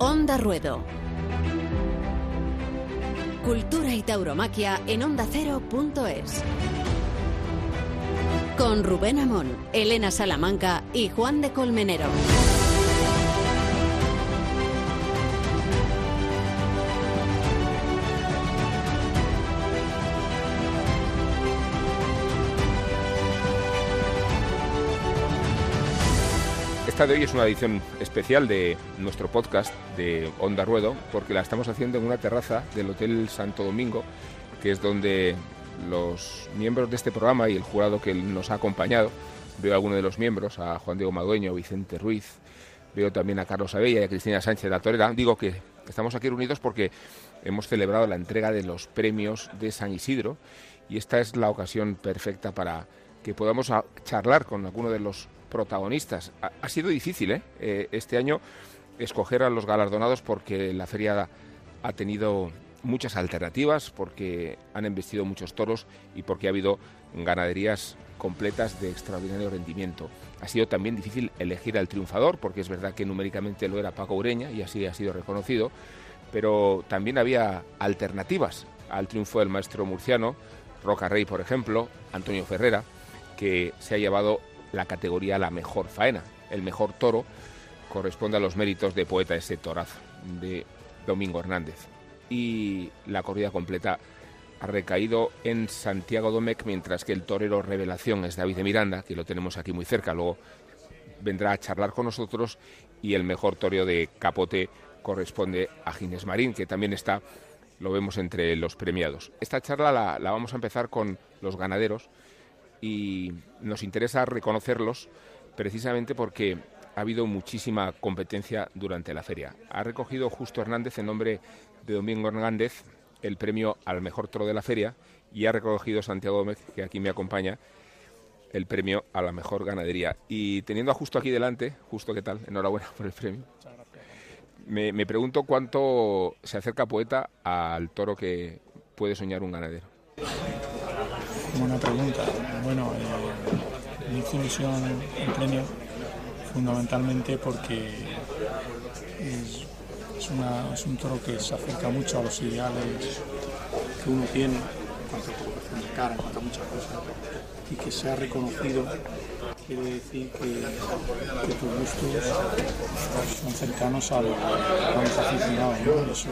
Onda Ruedo. Cultura y tauromaquia en ondacero.es. Con Rubén Amón, Elena Salamanca y Juan de Colmenero. Esta de hoy es una edición especial de nuestro podcast de Onda Ruedo, porque la estamos haciendo en una terraza del Hotel Santo Domingo, que es donde los miembros de este programa y el jurado que nos ha acompañado, veo a algunos de los miembros, a Juan Diego Madueño, Vicente Ruiz, veo también a Carlos Abella y a Cristina Sánchez la Torera. Digo que estamos aquí reunidos porque hemos celebrado la entrega de los premios de San Isidro y esta es la ocasión perfecta para que podamos charlar con alguno de los protagonistas. Ha, sido difícil ¿eh? ¿eh? este año escoger a los galardonados porque la feria ha tenido muchas alternativas, porque han embestido muchos toros y porque ha habido ganaderías completas de extraordinario rendimiento. Ha sido también difícil elegir al triunfador, porque es verdad que numéricamente lo era Paco Ureña y así ha sido reconocido, pero también había alternativas al triunfo del maestro murciano, Roca Rey, por ejemplo, Antonio Ferrera, que se ha llevado la categoría La Mejor Faena. El mejor toro corresponde a los méritos de poeta ese torazo, de Domingo Hernández. Y la corrida completa ha recaído en Santiago Domecq, mientras que el torero revelación es David de Miranda, que lo tenemos aquí muy cerca, luego vendrá a charlar con nosotros, y el mejor toreo de Capote corresponde a Ginés Marín, que también está, lo vemos entre los premiados. Esta charla la, la vamos a empezar con los ganaderos, y nos interesa reconocerlos precisamente porque ha habido muchísima competencia durante la feria. Ha recogido Justo Hernández en nombre de Domingo Hernández el premio al mejor toro de la feria y ha recogido Santiago Gómez, que aquí me acompaña, el premio a la mejor ganadería. Y teniendo a Justo aquí delante, Justo, ¿qué tal? Enhorabuena por el premio. Me, me pregunto cuánto se acerca Poeta al toro que puede soñar un ganadero. Buena pregunta. Bueno, eh, me hizo ilusión premio fundamentalmente porque es, un toro que se acerca mucho a los ideales que uno tiene en cuanto a de cara, en cuanto a muchas cosas, y que se ha reconocido quiere decir que, tus gustos son cercanos a los, aficionados, ¿no? Eso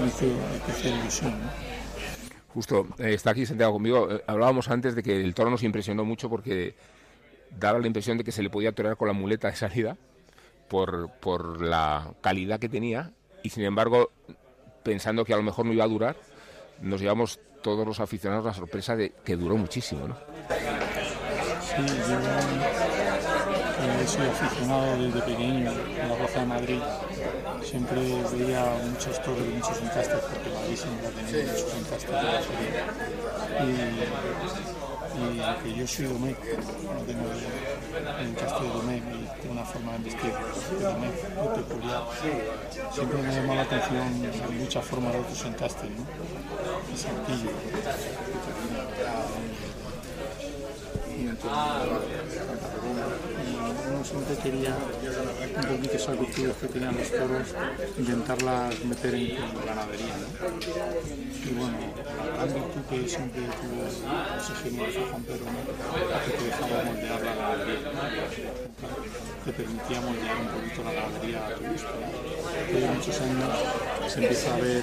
me hizo especial ilusión. Justo, eh, está aquí sentado conmigo. Eh, hablábamos antes de que el toro nos impresionó mucho porque daba la impresión de que se le podía torear con la muleta de salida por, por la calidad que tenía y sin embargo, pensando que a lo mejor no iba a durar, nos llevamos todos los aficionados la sorpresa de que duró muchísimo, ¿no? Sí, he aficionado desde pequeño a la Plaza de Madrid siempre veía muchos toros y muchos encastes, porque Madrid siempre ha tenido muchos encastes. Y, y aunque yo soy Domecq, no tengo el encaste de Domecq y tengo una forma de vestir de Domecq muy peculiar, siempre me llamado la atención muchas formas de otros encastes, ¿no? El saltillo, uno siempre quería un poquito esas virtudes que tenían los toros, intentarlas meter en, ganadería. ¿no? Y bueno, la gran que siempre tuvo genio de Juan Pedro, ¿no? que te dejaba moldear la ganadería, te permitía moldear un poquito la ganadería a tu gusto. Después de muchos años se empieza a ver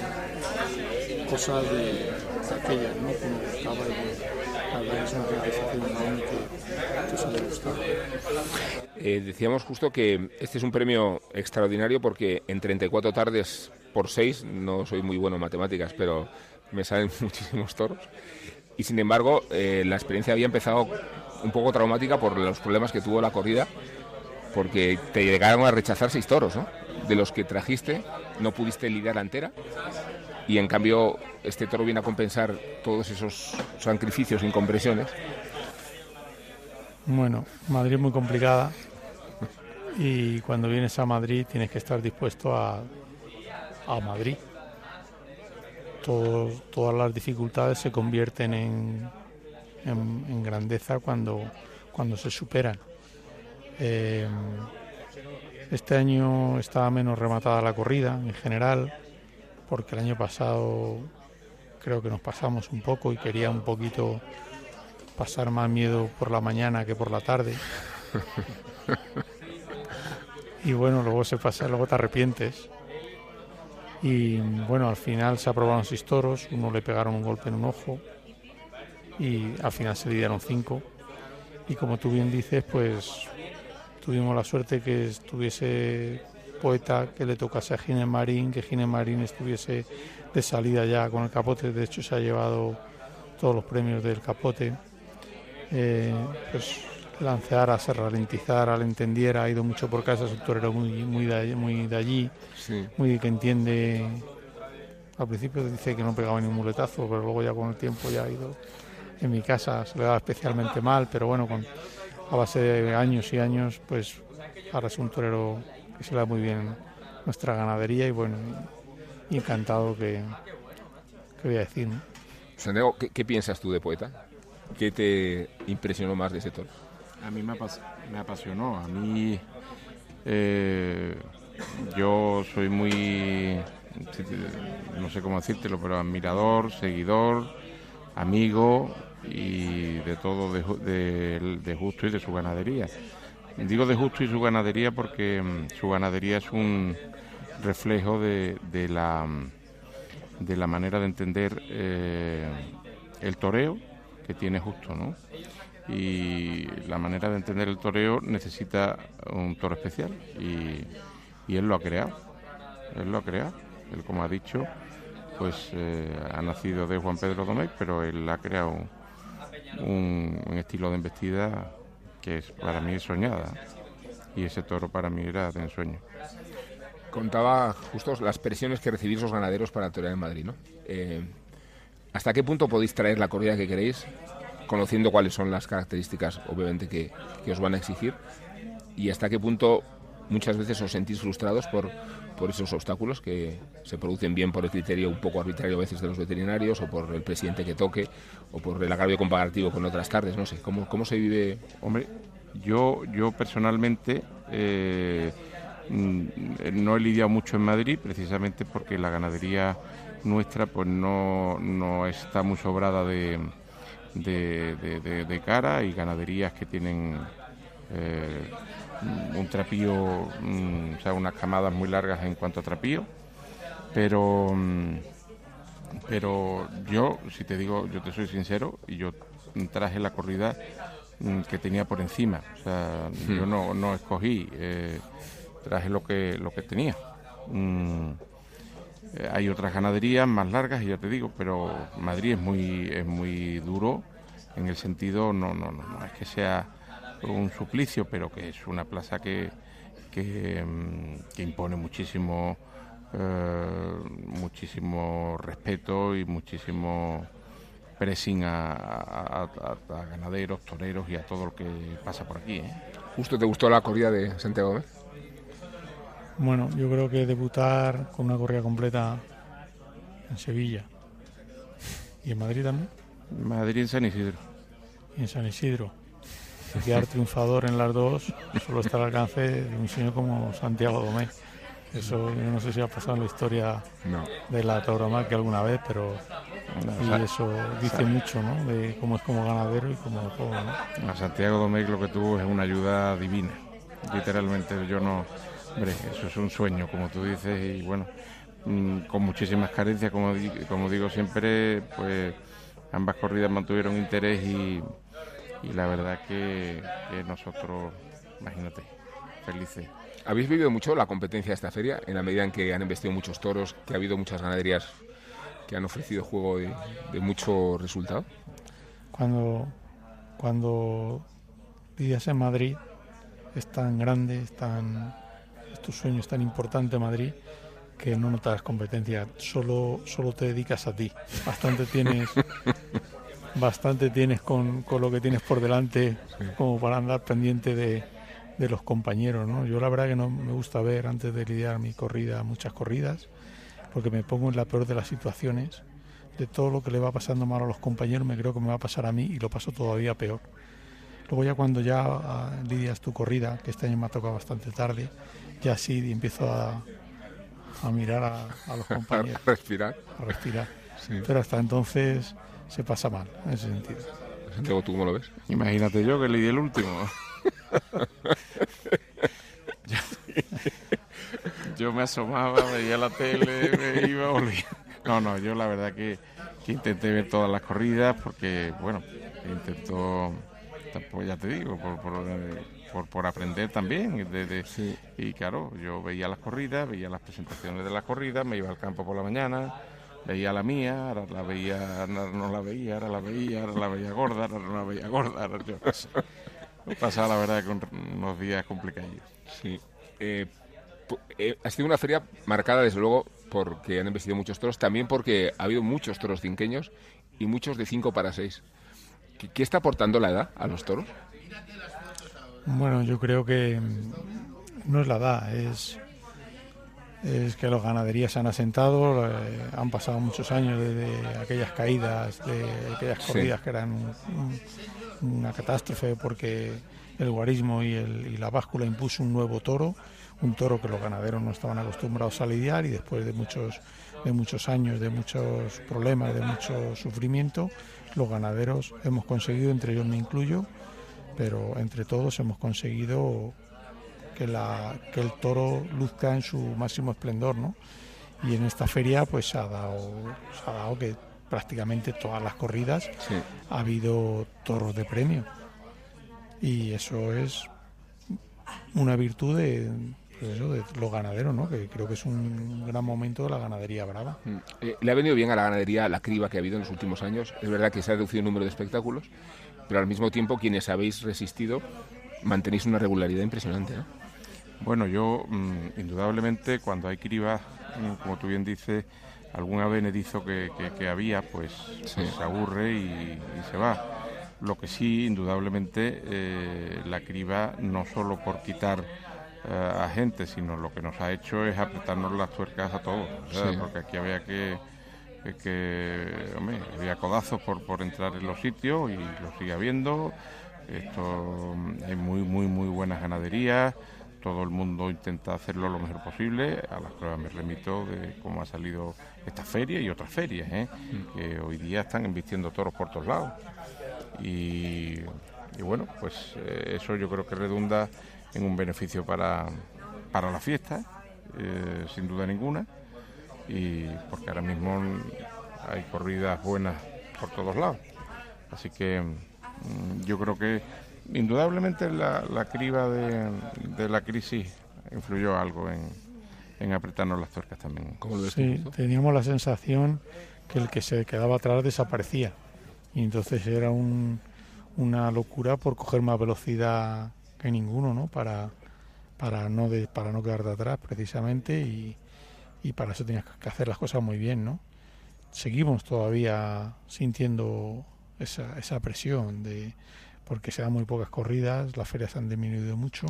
cosas de, aquellas, ¿no? que me gustaba y bueno, Eh, decíamos justo que este es un premio extraordinario porque en 34 tardes por 6, no soy muy bueno en matemáticas, pero me salen muchísimos toros. Y sin embargo, eh, la experiencia había empezado un poco traumática por los problemas que tuvo la corrida, porque te llegaron a rechazar seis toros, ¿no? De los que trajiste, no pudiste lidiar la entera. Y en cambio, este toro viene a compensar todos esos sacrificios, incompresiones. Bueno, Madrid es muy complicada y cuando vienes a Madrid tienes que estar dispuesto a, a Madrid. todas las dificultades se convierten en, en, grandeza cuando, cuando se superan. Eh, Este año estaba menos rematada la corrida en general, porque el año pasado creo que nos pasamos un poco y quería un poquito pasar más miedo por la mañana que por la tarde. y bueno, luego se pasa, luego te arrepientes. Y bueno, al final se aprobaron seis toros, uno le pegaron un golpe en un ojo y al final se lidiaron cinco. Y como tú bien dices, pues tuvimos la suerte que estuviese poeta, que le tocase a Gine Marín, que Gine Marín estuviese de salida ya con el capote, de hecho se ha llevado todos los premios del capote. Eh, pues Lanceara se ralentizara, le entendiera, ha ido mucho por casa, es un torero muy, muy, de, muy de allí, muy que entiende. Al principio dice que no pegaba ni un muletazo, pero luego ya con el tiempo ya ha ido. En mi casa se le daba especialmente mal, pero bueno, con, a base de años y años, pues ahora es un torero que se le da muy bien nuestra ganadería y bueno, encantado que, que voy a decir. Santiago, ¿qué, piensas tú de poeta? ¿Qué te impresionó más de ese toro? A mí me, apasionó. A mí eh, yo soy muy, no sé cómo decírtelo, pero admirador, seguidor, amigo y de todo de, Justo y de su ganadería. Digo de Justo y su ganadería porque mm, su ganadería es un reflejo de, la, de la manera de entender eh, el toreo que tiene Justo, ¿no? y la manera de entender el toreo necesita un toro especial y, él lo ha creado, él lo ha creado, él como ha dicho, pues eh, ha nacido de Juan Pedro Domecq, pero él ha creado un, estilo de embestida que es, para mí soñada y ese toro para mí era de ensueño. Contaba justo las presiones que recibís los ganaderos para torear en Madrid, ¿no? Eh, ¿Hasta qué punto podéis traer la corrida que queréis conociendo cuáles son las características, obviamente, que, os van a exigir y hasta qué punto muchas veces os sentís frustrados por, por esos obstáculos que se producen bien por el criterio un poco arbitrario a veces de los veterinarios o por el presidente que toque o por el agravio comparativo con otras tardes, no sé, ¿cómo, cómo se vive? Hombre, yo, yo personalmente eh, mm, no he lidiado mucho en Madrid precisamente porque la ganadería nuestra pues no, no está muy sobrada de de, cara y ganaderías que tienen eh, un trapío, mm, o sea, unas camadas muy largas en cuanto a trapío, pero, mm, pero yo, si te digo, yo te soy sincero, y yo traje la corrida mm, que tenía por encima, o sea, yo no, no escogí, eh, traje lo que, lo que tenía. Eh, hay otras ganaderías más largas, y ya te digo, pero Madrid es muy, es muy duro en el sentido, no, no, no, no es que sea un suplicio, pero que es una plaza que, que, mm, impone muchísimo, eh, muchísimo respeto y muchísimo pressing a, ganaderos, toreros y a todo lo que pasa por aquí. ¿eh? ¿Justo te gustó la corrida de Santiago Gómez? Bueno, yo creo que debutar con una corrida completa en Sevilla y en Madrid también. Madrid en San Isidro. Y en San Isidro. Quedar triunfador en las dos solo está al alcance de un señor como Santiago Domé. Eso yo no sé si ha pasado en la historia de la tauromaquia alguna vez, pero y eso dice mucho ¿no? de cómo es como ganadero y como todo. A Santiago Domé lo que tuvo es una ayuda divina. Literalmente, yo no Hombre, eso es un sueño, como tú dices, y bueno, mm, con muchísimas carencias, como, como digo siempre, pues ambas corridas mantuvieron interés y, la verdad que, nosotros, imagínate, felices. ¿Habéis vivido mucho la competencia de esta feria en la medida en que han investido muchos toros, que ha habido muchas ganaderías que han ofrecido juego de, de mucho resultado? Cuando, cuando vivías en Madrid es tan grande, es tan tu sueño es tan importante Madrid que no notas competencia, solo, solo te dedicas a ti. Bastante tienes, bastante tienes con, lo que tienes por delante como para andar pendiente de, los compañeros. ¿no? Yo la verdad que no me gusta ver antes de lidiar mi corrida muchas corridas, porque me pongo en la peor de las situaciones. De todo lo que le va pasando mal a los compañeros, me creo que me va a pasar a mí y lo paso todavía peor. Luego ya cuando ya ah, lidias tu corrida, que este año me ha tocado bastante tarde, ya sí empiezo a, a mirar a, los compañeros. a respirar. A respirar. Pero hasta entonces se pasa mal, en ese sentido. Santiago, ¿tú cómo lo ves? Imagínate yo que leí el último. yo, me asomaba, veía la tele, me iba, volvía. No, no, yo la verdad que, intenté ver todas las corridas porque, bueno, intento, pues ya te digo, por, por, aprender también. Y claro, yo veía las corridas, veía las presentaciones de las corridas, me iba al campo por la mañana, veía la mía, ahora la veía, no, la veía, ahora la veía, ahora la veía gorda, ahora no la veía gorda, ahora yo Pasaba la verdad con unos días complicados. Sí. Eh, eh, ha sido una feria marcada, desde luego, porque han investido muchos toros, también porque ha habido muchos toros cinqueños y muchos de 5 para 6. ¿Qué, está aportando la edad a los toros? Bueno, yo creo que no es la edad, es, es que los ganaderías se han asentado, eh, han pasado muchos años desde aquellas caídas, de aquellas corridas que eran una catástrofe porque el guarismo y, el, y la báscula impuso un nuevo toro un toro que los ganaderos no estaban acostumbrados a lidiar y después de muchos, de muchos años, de muchos problemas, de mucho sufrimiento, los ganaderos hemos conseguido, entre ellos me incluyo, pero entre todos hemos conseguido que, la, que el toro luzca en su máximo esplendor, ¿no? Y en esta feria pues se ha dado, se ha dado que prácticamente todas las corridas ha habido toros de premio. Y eso es una virtud de, pues eso, de los ganaderos, ¿no? que creo que es un gran momento de la ganadería brava. Mm. Eh, le ha venido bien a la ganadería la criba que ha habido en los últimos años. Es verdad que se ha reducido el número de espectáculos, pero al mismo tiempo quienes habéis resistido mantenéis una regularidad impresionante. ¿no? Bueno, yo mm, indudablemente cuando hay criba, mm, como tú bien dices, algún avenedizo que, que, había, pues, se aburre y, se va. Lo que sí, indudablemente, eh, la criba no solo por quitar eh, a gente, sino lo que nos ha hecho es apretarnos las tuercas a todos, porque aquí había que, que, hombre, había codazos por, por entrar en los sitios y lo sigue habiendo. Esto hay muy, muy, muy buenas ganaderías, todo el mundo intenta hacerlo lo mejor posible. A las pruebas me remito de cómo ha salido esta feria y otras ferias, ¿eh? mm. que hoy día están invirtiendo toros por todos lados. Y, bueno, pues eh, eso yo creo que redunda en un beneficio para, para la fiesta, eh, sin duda ninguna, y porque ahora mismo hay corridas buenas por todos lados. Así que mm, yo creo que indudablemente la, la criba de, de, la crisis influyó algo en, en apretarnos las tuercas también. sí, teníamos la sensación que el que se quedaba atrás desaparecía. Y entonces era un, una locura por coger más velocidad que ninguno, ¿no? Para, para, no, de, para no quedar de atrás precisamente y, y para eso tenías que hacer las cosas muy bien, ¿no? Seguimos todavía sintiendo esa, esa presión de porque se dan muy pocas corridas, las ferias han disminuido mucho,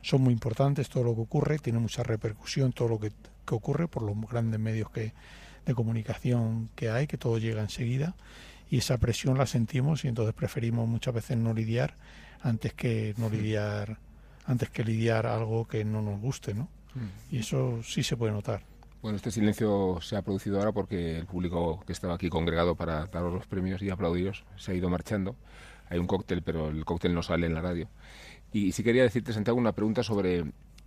son muy importantes todo lo que ocurre, tiene mucha repercusión todo lo que, que, ocurre por los grandes medios que, de comunicación que hay, que todo llega enseguida y esa presión la sentimos y entonces preferimos muchas veces no lidiar antes que no lidiar antes que lidiar algo que no nos guste, ¿no? Mm. Y eso sí se puede notar. Bueno, este silencio se ha producido ahora porque el público que estaba aquí congregado para daros los premios y aplaudiros se ha ido marchando. Hay un cóctel, pero el cóctel no sale en la radio. Y sí quería decirte, Santiago, una pregunta sobre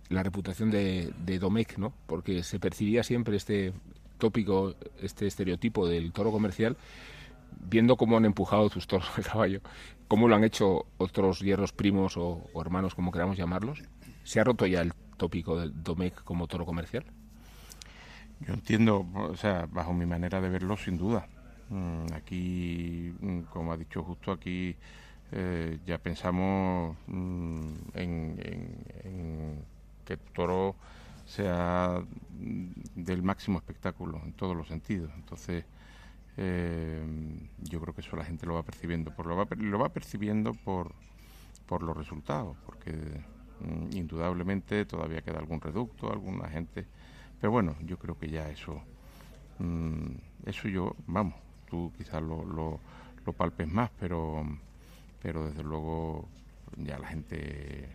la reputación de, de Domecq, ¿no? Porque se percibía siempre este tópico, este estereotipo del toro comercial, viendo cómo han empujado tus toros de caballo ¿Cómo lo han hecho otros hierros primos o, hermanos, como queramos llamarlos? ¿Se ha roto ya el tópico del Domecq como toro comercial? Yo entiendo, o sea, bajo mi manera de verlo, sin duda. Mm, aquí, mm, como ha dicho justo aquí, eh, ya pensamos mm, en, que el toro sea del máximo espectáculo en todos los sentidos. Entonces, eh, yo creo que eso la gente lo va percibiendo, por lo, va, lo va percibiendo por, por los resultados, porque indudablemente todavía queda algún reducto, alguna gente, pero bueno, yo creo que ya eso, eso yo, vamos, tú quizás lo, lo, palpes más, pero, pero desde luego ya la gente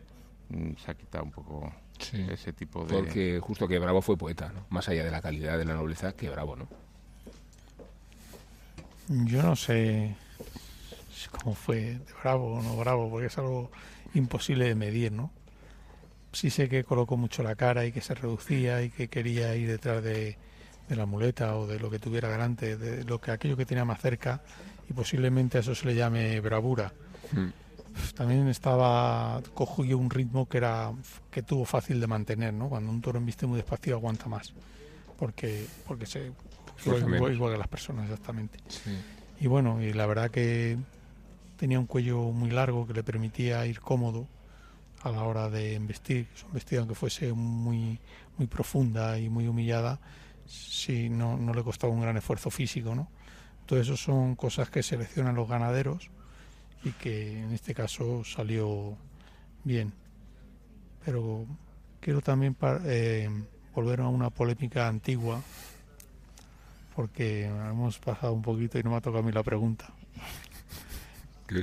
mm, se ha quitado un poco ese tipo de... Porque justo que Bravo fue poeta, ¿no? Más allá de la calidad de la nobleza, que Bravo, ¿no? Yo no sé cómo fue de Bravo o no Bravo, porque es algo imposible de medir, ¿no? Sí sé que colocó mucho la cara y que se reducía y que quería ir detrás de, la muleta o de lo que tuviera delante, de lo que aquello que tenía más cerca y posiblemente a eso se le llame bravura. Hmm. También estaba cogió un ritmo que era que tuvo fácil de mantener, ¿no? Cuando un toro embiste muy despacio aguanta más, porque porque se igual, igual, que las personas exactamente. Y bueno, y la verdad que tenía un cuello muy largo que le permitía ir cómodo a la hora de investir. Su investida, aunque fuese muy, muy profunda y muy humillada, sí, no, no le costaba un gran esfuerzo físico. ¿no? Todo eso son cosas que seleccionan los ganaderos y que en este caso salió bien. Pero quiero también eh, volver a una polémica antigua, porque hemos pasado un poquito y no me ha tocado a mí la pregunta.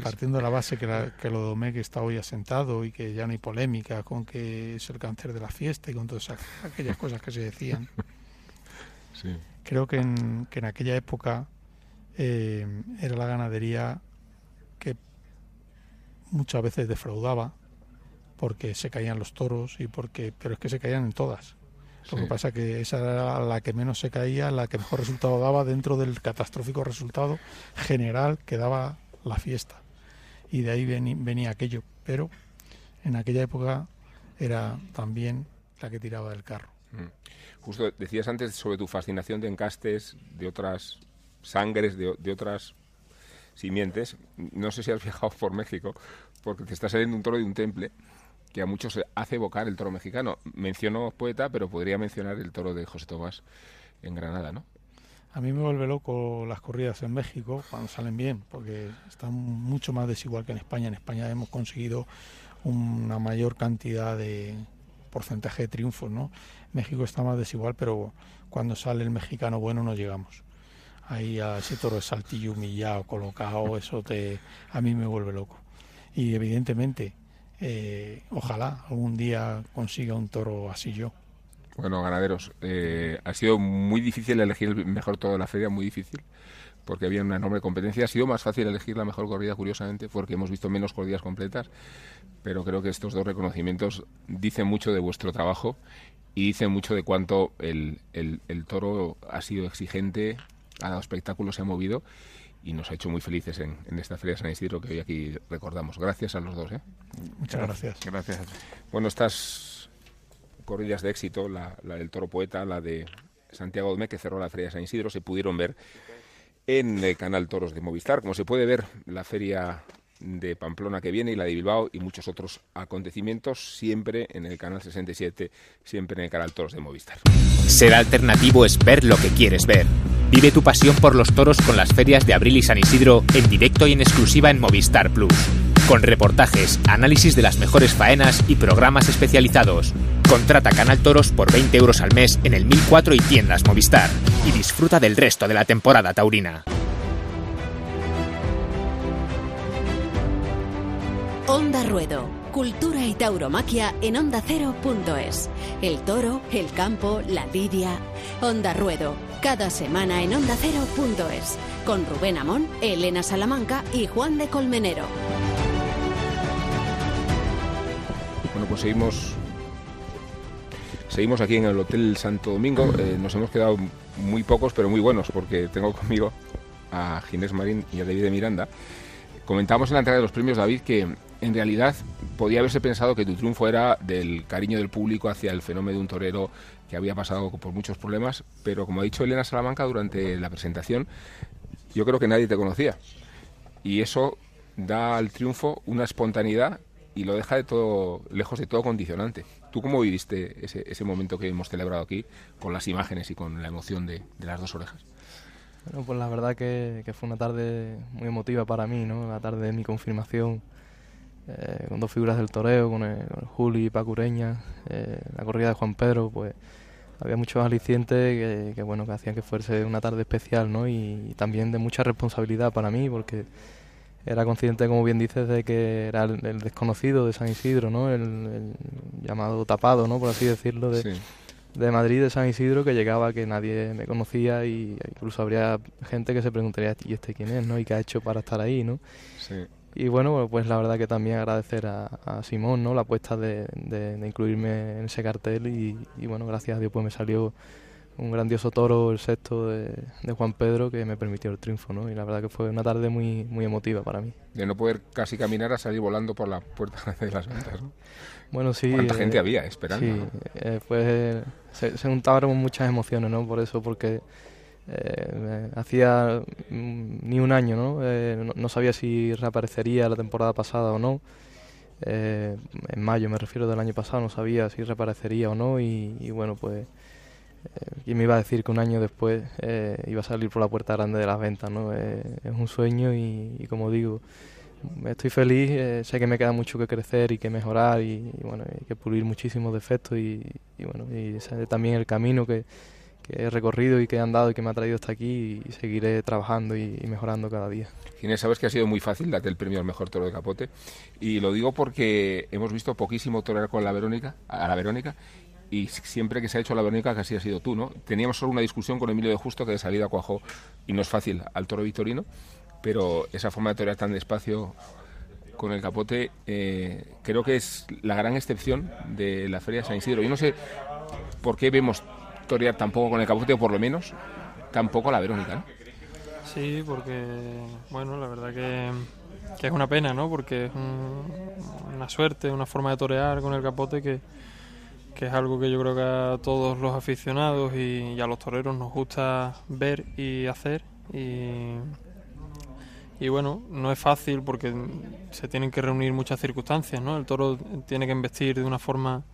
Partiendo de la base que, la, que lo que está hoy asentado y que ya no hay polémica con que es el cáncer de la fiesta y con todas aquellas cosas que se decían. Creo que en, que en aquella época eh, era la ganadería que muchas veces defraudaba porque se caían los toros y porque pero es que se caían en todas lo que pasa que esa era la que menos se caía la que mejor resultado daba dentro del catastrófico resultado general que daba la fiesta. Y de ahí venía, aquello. Pero en aquella época era también la que tiraba del carro. Mm. Justo decías antes sobre tu fascinación de encastes, de otras sangres, de, otras simientes. No sé si has viajado por México, porque te está saliendo un toro de un temple que a muchos hace evocar el toro mexicano. Menciono poeta, pero podría mencionar el toro de José Tomás en Granada, ¿no? A mí me vuelve loco las corridas en México cuando salen bien, porque están mucho más desigual que en España. En España hemos conseguido una mayor cantidad de porcentaje de triunfos, ¿no? México está más desigual, pero cuando sale el mexicano bueno no llegamos. Ahí a ese toro de saltillo humillado, colocado, eso te, a mí me vuelve loco. Y evidentemente, eh, ojalá algún día consiga un toro así yo. Bueno, ganaderos, eh, ha sido muy difícil elegir el mejor todo de la feria, muy difícil, porque había una enorme competencia. Ha sido más fácil elegir la mejor corrida, curiosamente, porque hemos visto menos corridas completas, pero creo que estos dos reconocimientos dicen mucho de vuestro trabajo y dicen mucho de cuánto el, el, toro ha sido exigente, ha dado espectáculo, se ha movido y nos ha hecho muy felices en, en, esta Feria de San Isidro que hoy aquí recordamos. Gracias a los dos. ¿eh? Muchas gracias. Gracias. Bueno, estás corridas de éxito, la, del Toro Poeta, la de Santiago Domé, que cerró la Feria de San Isidro, se pudieron ver en el canal Toros de Movistar. Como se puede ver, la feria de Pamplona que viene y la de Bilbao y muchos otros acontecimientos siempre en el canal 67, siempre en el canal Toros de Movistar. Ser alternativo es ver lo que quieres ver. Vive tu pasión por los toros con las ferias de Abril y San Isidro en directo y en exclusiva en Movistar Plus con reportajes, análisis de las mejores faenas y programas especializados. Contrata Canal Toros por 20 euros al mes en el 1004 y tiendas Movistar y disfruta del resto de la temporada taurina. Onda Ruedo. Cultura y tauromaquia en ondacero.es. El toro, el campo, la lidia. Onda Ruedo. Cada semana en ondacero.es. Con Rubén Amón, Elena Salamanca y Juan de Colmenero. Bueno, pues seguimos seguimos aquí en el Hotel Santo Domingo. Eh, nos hemos quedado muy pocos, pero muy buenos, porque tengo conmigo a Ginés Marín y a David de Miranda. Comentábamos en la entrega de los premios, David, que en realidad podía haberse pensado que tu triunfo era del cariño del público hacia el fenómeno de un torero que había pasado por muchos problemas, pero como ha dicho Elena Salamanca durante la presentación, yo creo que nadie te conocía. Y eso da al triunfo una espontaneidad y lo deja de todo lejos de todo condicionante. ¿Tú cómo viviste ese, ese momento que hemos celebrado aquí con las imágenes y con la emoción de, las dos orejas? Bueno, pues la verdad que, fue una tarde muy emotiva para mí, ¿no? La tarde de mi confirmación, eh, con dos figuras del toreo, con el, Juli y Pacureña, eh, la corrida de Juan Pedro, pues había muchos alicientes que, bueno, que hacían que fuese una tarde especial, ¿no? y también de mucha responsabilidad para mí, porque era consciente, como bien dices, de que era el, desconocido de San Isidro, ¿no? El, llamado tapado, ¿no? Por así decirlo, de, de Madrid, de San Isidro, que llegaba que nadie me conocía y incluso habría gente que se preguntaría, ¿y este quién es, no? ¿Y qué ha hecho para estar ahí, no? Y bueno, pues la verdad que también agradecer a, Simón, ¿no? La apuesta de, de, incluirme en ese cartel y, y bueno, gracias a Dios pues me salió un grandioso toro, el sexto de, Juan Pedro, que me permitió el triunfo, ¿no? Y la verdad que fue una tarde muy, muy emotiva para mí. De no poder casi caminar a salir volando por la puerta de las ventas, ¿no? Bueno, sí. ¿Cuánta gente eh, había esperando? Sí, eh, pues se, se, juntaron muchas emociones, ¿no? Por eso, porque eh, hacía mm, ni un año, ¿no? ¿no? sabía si reaparecería la temporada pasada o no. en mayo me refiero del año pasado, no sabía si reaparecería o no y bueno, pues y me iba a decir que un año después eh, iba a salir por la puerta grande de las ventas, ¿no? Eh, es un sueño y, como digo, estoy feliz, eh, sé que me queda mucho que crecer y que mejorar y, bueno, hay que pulir muchísimos defectos y, bueno, y también el camino que, he recorrido y que he andado y que me ha traído hasta aquí y seguiré trabajando y, mejorando cada día. Ginés, sabes que ha sido muy fácil darte el premio al mejor toro de capote y lo digo porque hemos visto poquísimo torear con la Verónica, a la Verónica y siempre que se ha hecho la Verónica casi ha sido tú, ¿no? Teníamos solo una discusión con Emilio de Justo que de salida cuajó y no es fácil al toro victorino, pero esa forma de torear tan despacio con el capote eh, creo que es la gran excepción de la Feria de San Isidro. Yo no sé por qué vemos torear tampoco con el capote, o por lo menos tampoco la Verónica, ¿no? Sí, porque, bueno, la verdad que, es una pena, ¿no? Porque es una suerte, una forma de torear con el capote que que es algo que yo creo que a todos los aficionados y, a los toreros nos gusta ver y hacer. Y, y, bueno, no es fácil porque se tienen que reunir muchas circunstancias, ¿no? El toro tiene que investir de una forma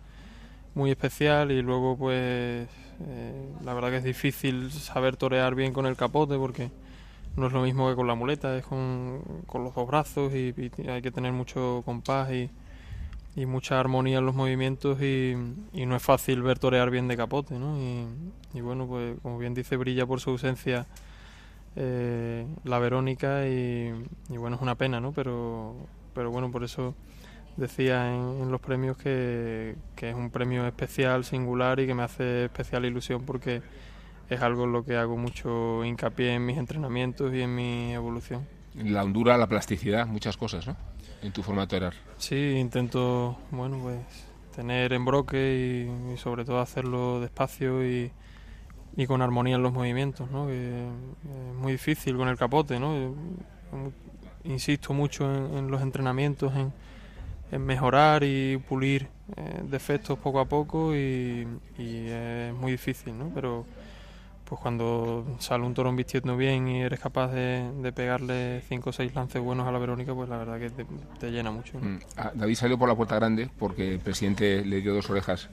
muy especial y luego pues eh, la verdad que es difícil saber torear bien con el capote porque no es lo mismo que con la muleta, es con, los dos brazos y hay que tener mucho compás y y mucha armonía en los movimientos y, no es fácil ver torear bien de capote, ¿no? Y, bueno, pues como bien dice, brilla por su ausencia eh, la Verónica y, bueno, es una pena, ¿no? Pero, pero bueno, por eso decía en, los premios que, que, es un premio especial, singular y que me hace especial ilusión porque es algo en lo que hago mucho hincapié en mis entrenamientos y en mi evolución. La hondura, la plasticidad, muchas cosas, ¿no? En tu forma de? Sí, intento, bueno, pues tener embroque y, y sobre todo hacerlo despacio y, y, con armonía en los movimientos, ¿no? Que es muy difícil con el capote, ¿no? Insisto mucho en, los entrenamientos, en, en, mejorar y pulir eh, defectos poco a poco y, y es muy difícil, ¿no? Pero pues cuando sale un toro vistiendo bien y eres capaz de, pegarle cinco o seis lances buenos a la Verónica, pues la verdad que te, llena mucho. Mm. Ah, David salió por la puerta grande porque el presidente le dio dos orejas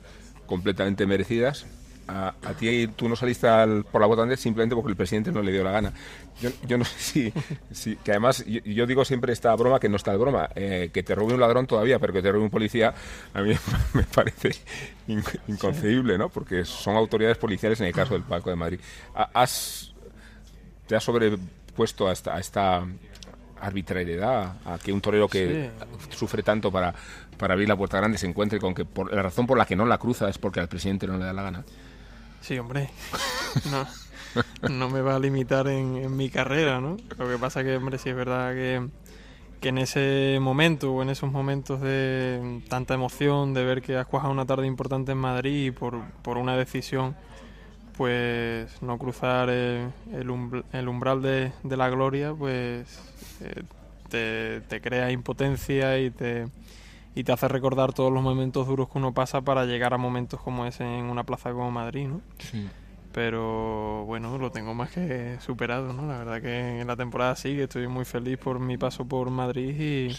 completamente merecidas a, ti tú no saliste por la botanda simplemente porque el presidente no le dio la gana. Yo, yo no sé si, que además yo, digo siempre esta broma que no está de broma, eh, que te robe un ladrón todavía, pero que te robe un policía a mí me parece inconcebible, ¿no? Porque son autoridades policiales en el caso del Palco de Madrid. ¿Has, ¿Te has sobrepuesto a esta, a esta arbitrariedad, a que un torero que sufre tanto para, para abrir la puerta grande se encuentre con que por, la razón por la que no la cruza es porque al presidente no le da la gana? Sí, hombre. No, no me va a limitar en, mi carrera, ¿no? Lo que pasa que, hombre, sí es verdad que, que en ese momento o en esos momentos de tanta emoción, de ver que has cuajado una tarde importante en Madrid y por, por una decisión, pues no cruzar el, el, umbral de, de, la gloria, pues eh, te, te crea impotencia y te y te hace recordar todos los momentos duros que uno pasa para llegar a momentos como ese en una plaza como Madrid, ¿no? Sí. Pero bueno, lo tengo más que superado, ¿no? La verdad que en la temporada sigue, estoy muy feliz por mi paso por Madrid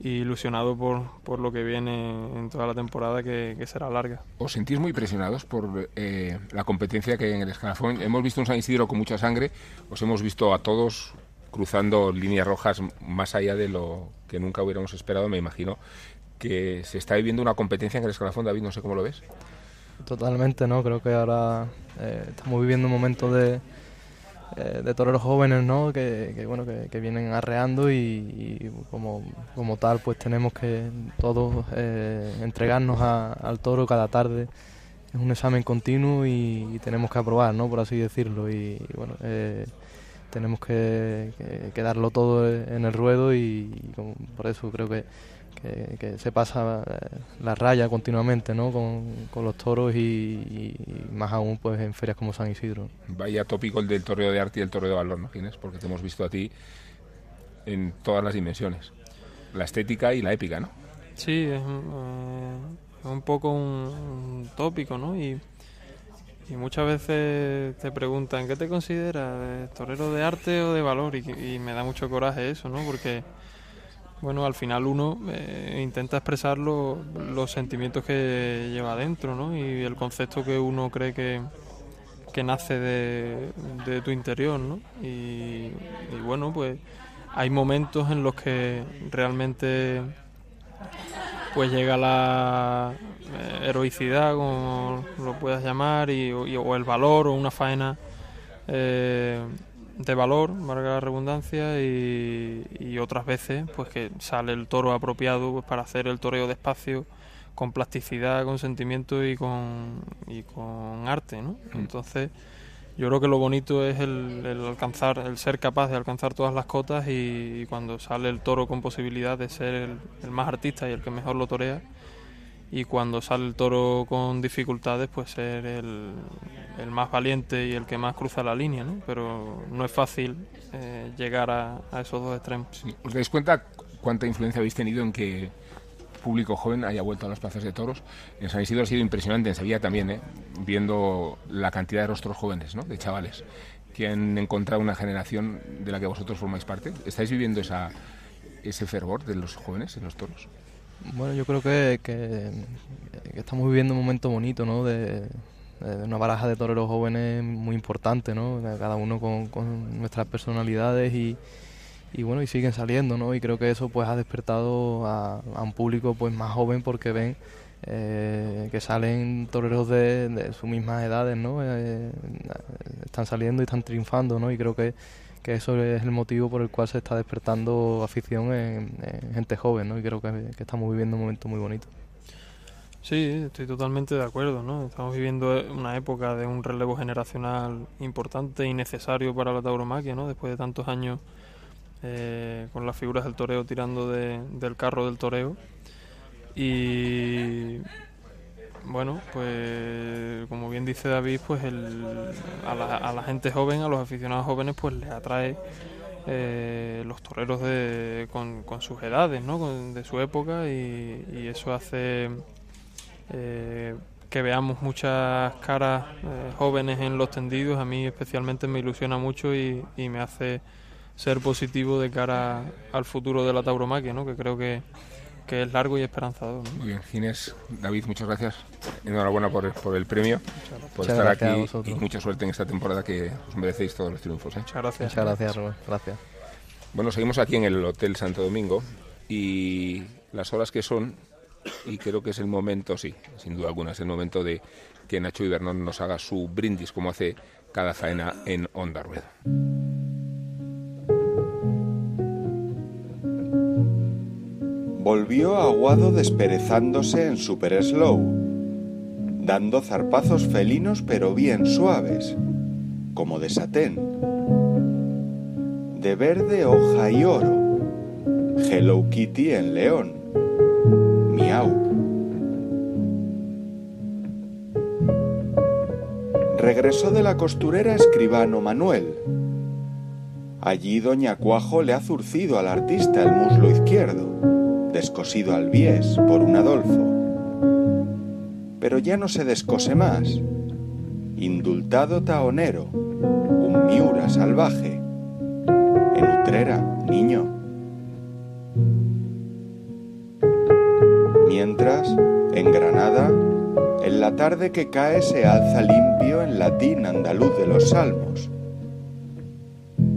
y, ilusionado por, por lo que viene en toda la temporada que, será larga. ¿Os sentís muy presionados por eh, la competencia que hay en el escalafón? Hemos visto un San Isidro con mucha sangre, os hemos visto a todos cruzando líneas rojas más allá de lo que nunca hubiéramos esperado, me imagino que se está viviendo una competencia en el escalafón, David, no sé cómo lo ves. Totalmente, ¿no? Creo que ahora eh, estamos viviendo un momento de, eh, de toreros jóvenes, ¿no? Que, bueno, que, vienen arreando y, como, como, tal, pues tenemos que todos eh, entregarnos al toro cada tarde. Es un examen continuo y, tenemos que aprobar, ¿no? Por así decirlo. Y, bueno, eh, tenemos que, darlo todo en el ruedo y, por eso creo que que, se pasa eh, la raya continuamente ¿no? con, los toros y, más aún pues en ferias como San Isidro. Vaya tópico el del torreo de arte y el torreo de valor, ¿no, Porque te hemos visto a ti en todas las dimensiones, la estética y la épica, ¿no? Sí, es, eh, un poco un, tópico, ¿no? Y, muchas veces te preguntan, ¿qué te consideras? ¿Torero de arte o de valor? Y, y me da mucho coraje eso, ¿no? Porque bueno, al final uno eh, intenta expresar los sentimientos que lleva adentro, ¿no? Y el concepto que uno cree que, nace de, tu interior, ¿no? Y, bueno, pues hay momentos en los que realmente pues llega la heroicidad, como lo puedas llamar, y, o el valor, o una faena eh, de valor, valga la redundancia, y, otras veces pues que sale el toro apropiado pues, para hacer el toreo despacio con plasticidad, con sentimiento y con, y con arte, ¿no? Mm. Entonces, yo creo que lo bonito es el, alcanzar, el ser capaz de alcanzar todas las cotas y, cuando sale el toro con posibilidad de ser el, el, más artista y el que mejor lo torea, y cuando sale el toro con dificultades, pues ser el, más valiente y el que más cruza la línea, ¿no? Pero no es fácil eh, llegar a, esos dos extremos. ¿Os dais cuenta cuánta influencia habéis tenido en que público joven haya vuelto a las plazas de toros? En San Isidro ha sido impresionante, en Sevilla también, ¿eh? viendo la cantidad de rostros jóvenes, ¿no? De chavales que han encontrado una generación de la que vosotros formáis parte. ¿Estáis viviendo esa, ese fervor de los jóvenes en los toros? Bueno, yo creo que, que, estamos viviendo un momento bonito, ¿no? De, una baraja de toreros jóvenes muy importante, ¿no? Cada uno con, nuestras personalidades y, y, bueno, y siguen saliendo, ¿no? Y creo que eso pues ha despertado a, un público pues más joven porque ven eh, que salen toreros de, de, sus mismas edades, ¿no? Eh, están saliendo y están triunfando, ¿no? Y creo que que eso es el motivo por el cual se está despertando afición en, gente joven, ¿no? Y creo que, estamos viviendo un momento muy bonito. Sí, estoy totalmente de acuerdo, ¿no? Estamos viviendo una época de un relevo generacional importante y necesario para la tauromaquia, ¿no? Después de tantos años eh, con las figuras del toreo tirando del carro del toreo. Y bueno, pues como bien dice David, pues el, a, la, gente joven, a los aficionados jóvenes, pues les atrae eh, los toreros de, con, sus edades, ¿no? de su época y, eso hace eh, que veamos muchas caras eh, jóvenes en los tendidos. A mí especialmente me ilusiona mucho y, y me hace ser positivo de cara al futuro de la tauromaquia, ¿no? que creo que que es largo y esperanzador. Muy bien, Ginés, David, muchas gracias. Enhorabuena por, por el premio, por estar aquí y mucha suerte en esta temporada que os merecéis todos los triunfos. ¿eh? Muchas gracias. Muchas gracias, Rubén. Gracias. Bueno, seguimos aquí en el Hotel Santo Domingo y las horas que son, y creo que es el momento, sí, sin duda alguna, es el momento de que Nacho Ibernón nos haga su brindis como hace cada faena en Onda Rueda. Volvió Aguado desperezándose en super slow, dando zarpazos felinos pero bien suaves, como de satén, de verde hoja y oro, Hello Kitty en león, miau. Regresó de la costurera escribano Manuel. Allí doña Cuajo le ha zurcido al artista el muslo izquierdo descosido al bies por un Adolfo. Pero ya no se descose más. Indultado taonero, un miura salvaje. En Utrera, niño. Mientras, en Granada, en la tarde que cae se alza limpio en latín andaluz de los salmos.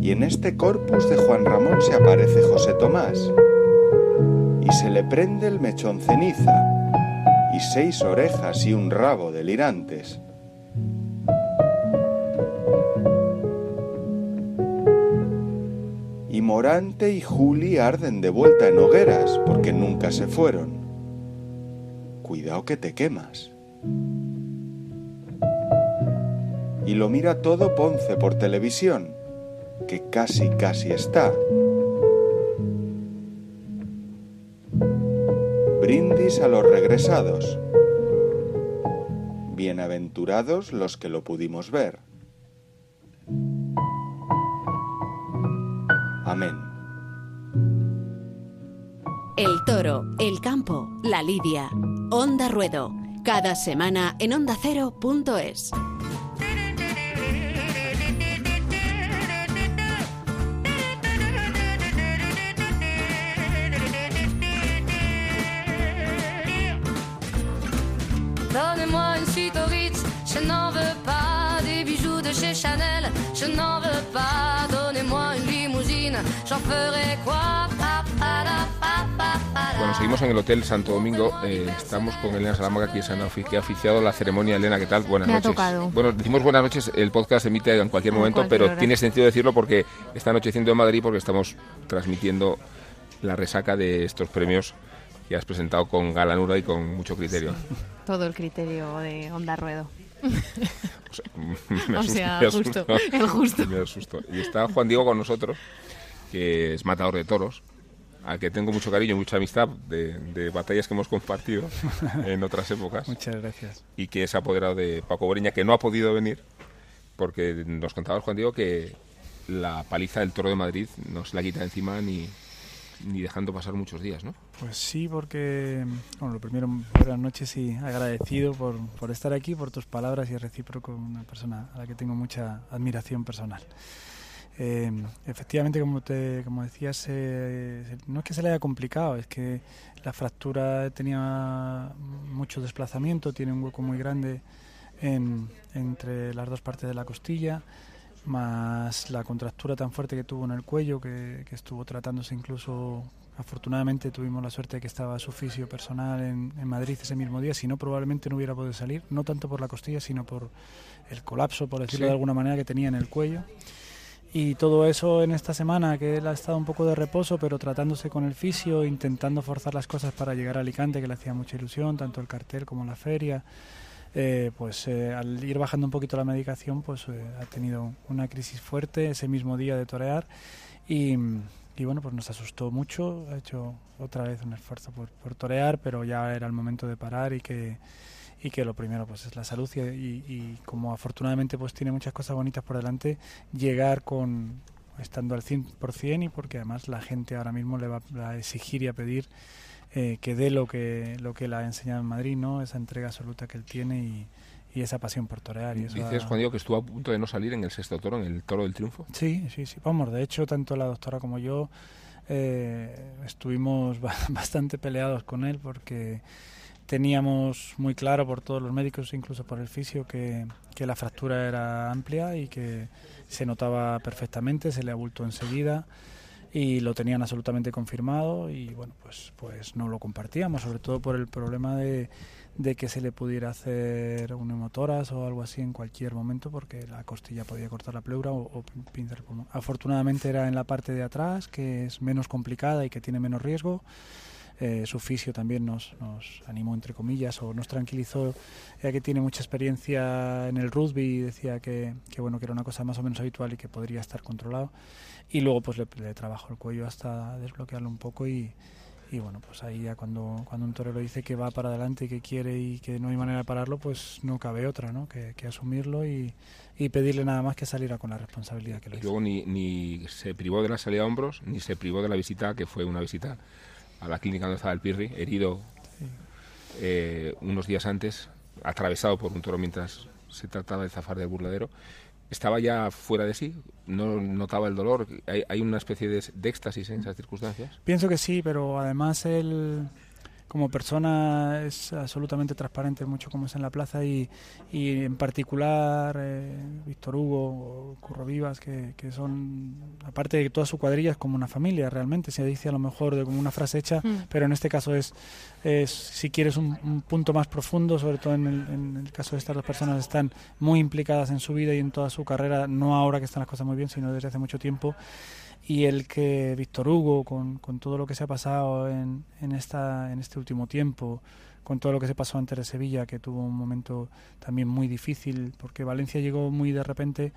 Y en este corpus de Juan Ramón se aparece José Tomás, y se le prende el mechón ceniza, y seis orejas y un rabo delirantes. Morante y Juli arden de vuelta en hogueras porque nunca se fueron. Cuidado que te quemas. Y lo mira todo Ponce por televisión, que casi casi está. A los regresados. Bienaventurados los que lo pudimos ver. Amén. El toro, el campo, la lidia. Onda Ruedo. Cada semana en ondacero.es. je n'en veux pas des bijoux de chez Chanel, je n'en veux pas. Donnez-moi une limousine, j'en ferai quoi Pa, pa, la, pa, pa, pa, la. Bueno, seguimos en el Hotel Santo Domingo. eh, estamos con Elena Salamaga, que, se ha oficiado la ceremonia. Elena, ¿qué tal? Buenas Me ha noches. tocado. Bueno, decimos buenas noches. El podcast se emite en cualquier A momento, cualquier pero hora. tiene sentido decirlo porque está anocheciendo en Madrid porque estamos transmitiendo la resaca de estos premios que has presentado con galanura y con mucho criterio. Todo el criterio de Onda Ruedo. O sea, me O asusto, sea, me justo, el justo. Me asusto. Y está Juan Diego con nosotros, que es matador de toros, al que tengo mucho cariño y mucha amistad de, de batallas que hemos compartido en otras épocas. Muchas gracias. Y que es apoderado de Paco Breña, que no ha podido venir, porque nos contaba Juan Diego que la paliza del toro de Madrid no se la quita encima ni, ni dejando pasar muchos días, ¿no? Pues sí, porque, bueno, lo primero, buenas noches y agradecido por, por estar aquí, por tus palabras y recíproco, una persona a la que tengo mucha admiración personal. Eh, efectivamente, como, te, como decías, eh, no es que se le haya complicado, es que la fractura tenía mucho desplazamiento, tiene un hueco muy grande en- entre las dos partes de la costilla, más la contractura tan fuerte que tuvo en el cuello, que, que estuvo tratándose incluso, afortunadamente tuvimos la suerte de que estaba su fisio personal en, en Madrid ese mismo día, si no probablemente no hubiera podido salir, no tanto por la costilla, sino por el colapso, por decirlo Sí. de alguna manera, que tenía en el cuello. Y todo eso en esta semana, que él ha estado un poco de reposo, pero tratándose con el fisio, intentando forzar las cosas para llegar a Alicante, que le hacía mucha ilusión, tanto el cartel como la feria. Eh, pues eh, al ir bajando un poquito la medicación, pues eh, ha tenido una crisis fuerte ese mismo día de torear y, y bueno, pues nos asustó mucho, ha hecho otra vez un esfuerzo por, por torear, pero ya era el momento de parar y que, y que lo primero pues es la salud y, y- como afortunadamente pues tiene muchas cosas bonitas por delante, llegar con estando al 100% y porque además la gente ahora mismo le va a exigir y a pedir eh, que dé lo que lo que él ha enseñado en Madrid, ¿no? Esa entrega absoluta que él tiene y, y esa pasión por torear. Y eso Dices, Juan Diego, que estuvo a punto de no salir en el sexto toro, en el toro del triunfo. Sí, sí, sí. Vamos, de hecho, tanto la doctora como yo eh, estuvimos ba- bastante peleados con él porque teníamos muy claro por todos los médicos, incluso por el fisio, que, que la fractura era amplia y que se notaba perfectamente, se le abultó enseguida y lo tenían absolutamente confirmado y bueno, pues, pues no lo compartíamos, sobre todo por el problema de, de que se le pudiera hacer un hemotoras o algo así en cualquier momento porque la costilla podía cortar la pleura o, o pinzar el pulmón. Afortunadamente era en la parte de atrás, que es menos complicada y que tiene menos riesgo. Eh, su fisio también nos, nos animó, entre comillas, o nos tranquilizó, ya que tiene mucha experiencia en el rugby y decía que, que, bueno, que era una cosa más o menos habitual y que podría estar controlado. Y luego pues le, le trabajo el cuello hasta desbloquearlo un poco y, y bueno, pues ahí ya cuando, cuando un torero dice que va para adelante y que quiere y que no hay manera de pararlo, pues no cabe otra, ¿no? Que, que asumirlo y, y pedirle nada más que saliera con la responsabilidad que lo hizo. luego ni, ni se privó de la salida a hombros, ni se privó de la visita, que fue una visita a la clínica donde estaba el Pirri, herido eh, unos días antes, atravesado por un toro mientras se trataba de zafar del burladero. Estaba ya fuera de sí, no notaba el dolor. Hay, una especie de, de éxtasis en esas circunstancias. Pienso que sí, pero además él como persona es absolutamente transparente mucho como es en la plaza y, y en particular eh, Víctor Hugo o Curro Vivas que, que son aparte de toda su cuadrilla es como una familia realmente se dice a lo mejor de como una frase hecha Mm. pero en este caso es, es si quieres un, un punto más profundo sobre todo en el, en el caso de estas dos personas están muy implicadas en su vida y en toda su carrera no ahora que están las cosas muy bien sino desde hace mucho tiempo y el que Víctor Hugo, con, con todo lo que se ha pasado en, en, esta, en este último tiempo, con todo lo que se pasó antes de Sevilla, que tuvo un momento también muy difícil, porque Valencia llegó muy de repente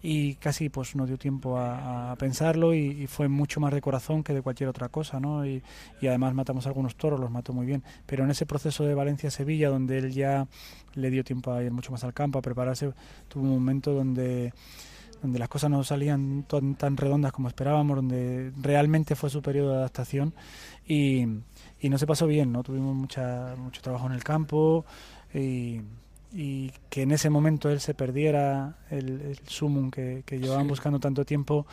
y casi pues no dio tiempo a, a pensarlo y, fue mucho más de corazón que de cualquier otra cosa, ¿no? Y, y, además matamos algunos toros, los mató muy bien. Pero en ese proceso de Valencia-Sevilla, donde él ya le dio tiempo a ir mucho más al campo, a prepararse, tuvo un momento donde donde las cosas no salían tan, tan redondas como esperábamos, donde realmente fue su periodo de adaptación y, y no se pasó bien, ¿no? Tuvimos mucha, mucho trabajo en el campo y, y que en ese momento él se perdiera el, el sumum que, que llevaban sí. buscando tanto tiempo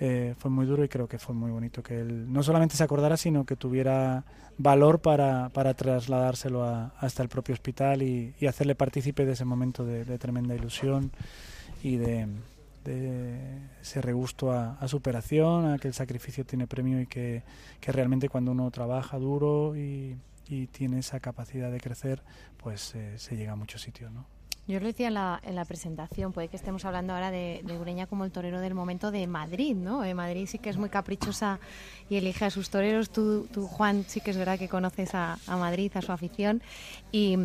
eh, fue muy duro y creo que fue muy bonito que él no solamente se acordara sino que tuviera valor para, para trasladárselo a, hasta el propio hospital y, y hacerle partícipe de ese momento de, de tremenda ilusión y de, de ese regusto a, a, superación, a que el sacrificio tiene premio y que, que realmente cuando uno trabaja duro y, y, tiene esa capacidad de crecer, pues eh, se llega a muchos sitios, ¿no? Yo lo decía en la, en la, presentación, puede que estemos hablando ahora de, de, Ureña como el torero del momento de Madrid, ¿no? De Madrid sí que es muy caprichosa y elige a sus toreros. Tú, tú Juan, sí que es verdad que conoces a, a Madrid, a su afición. Y,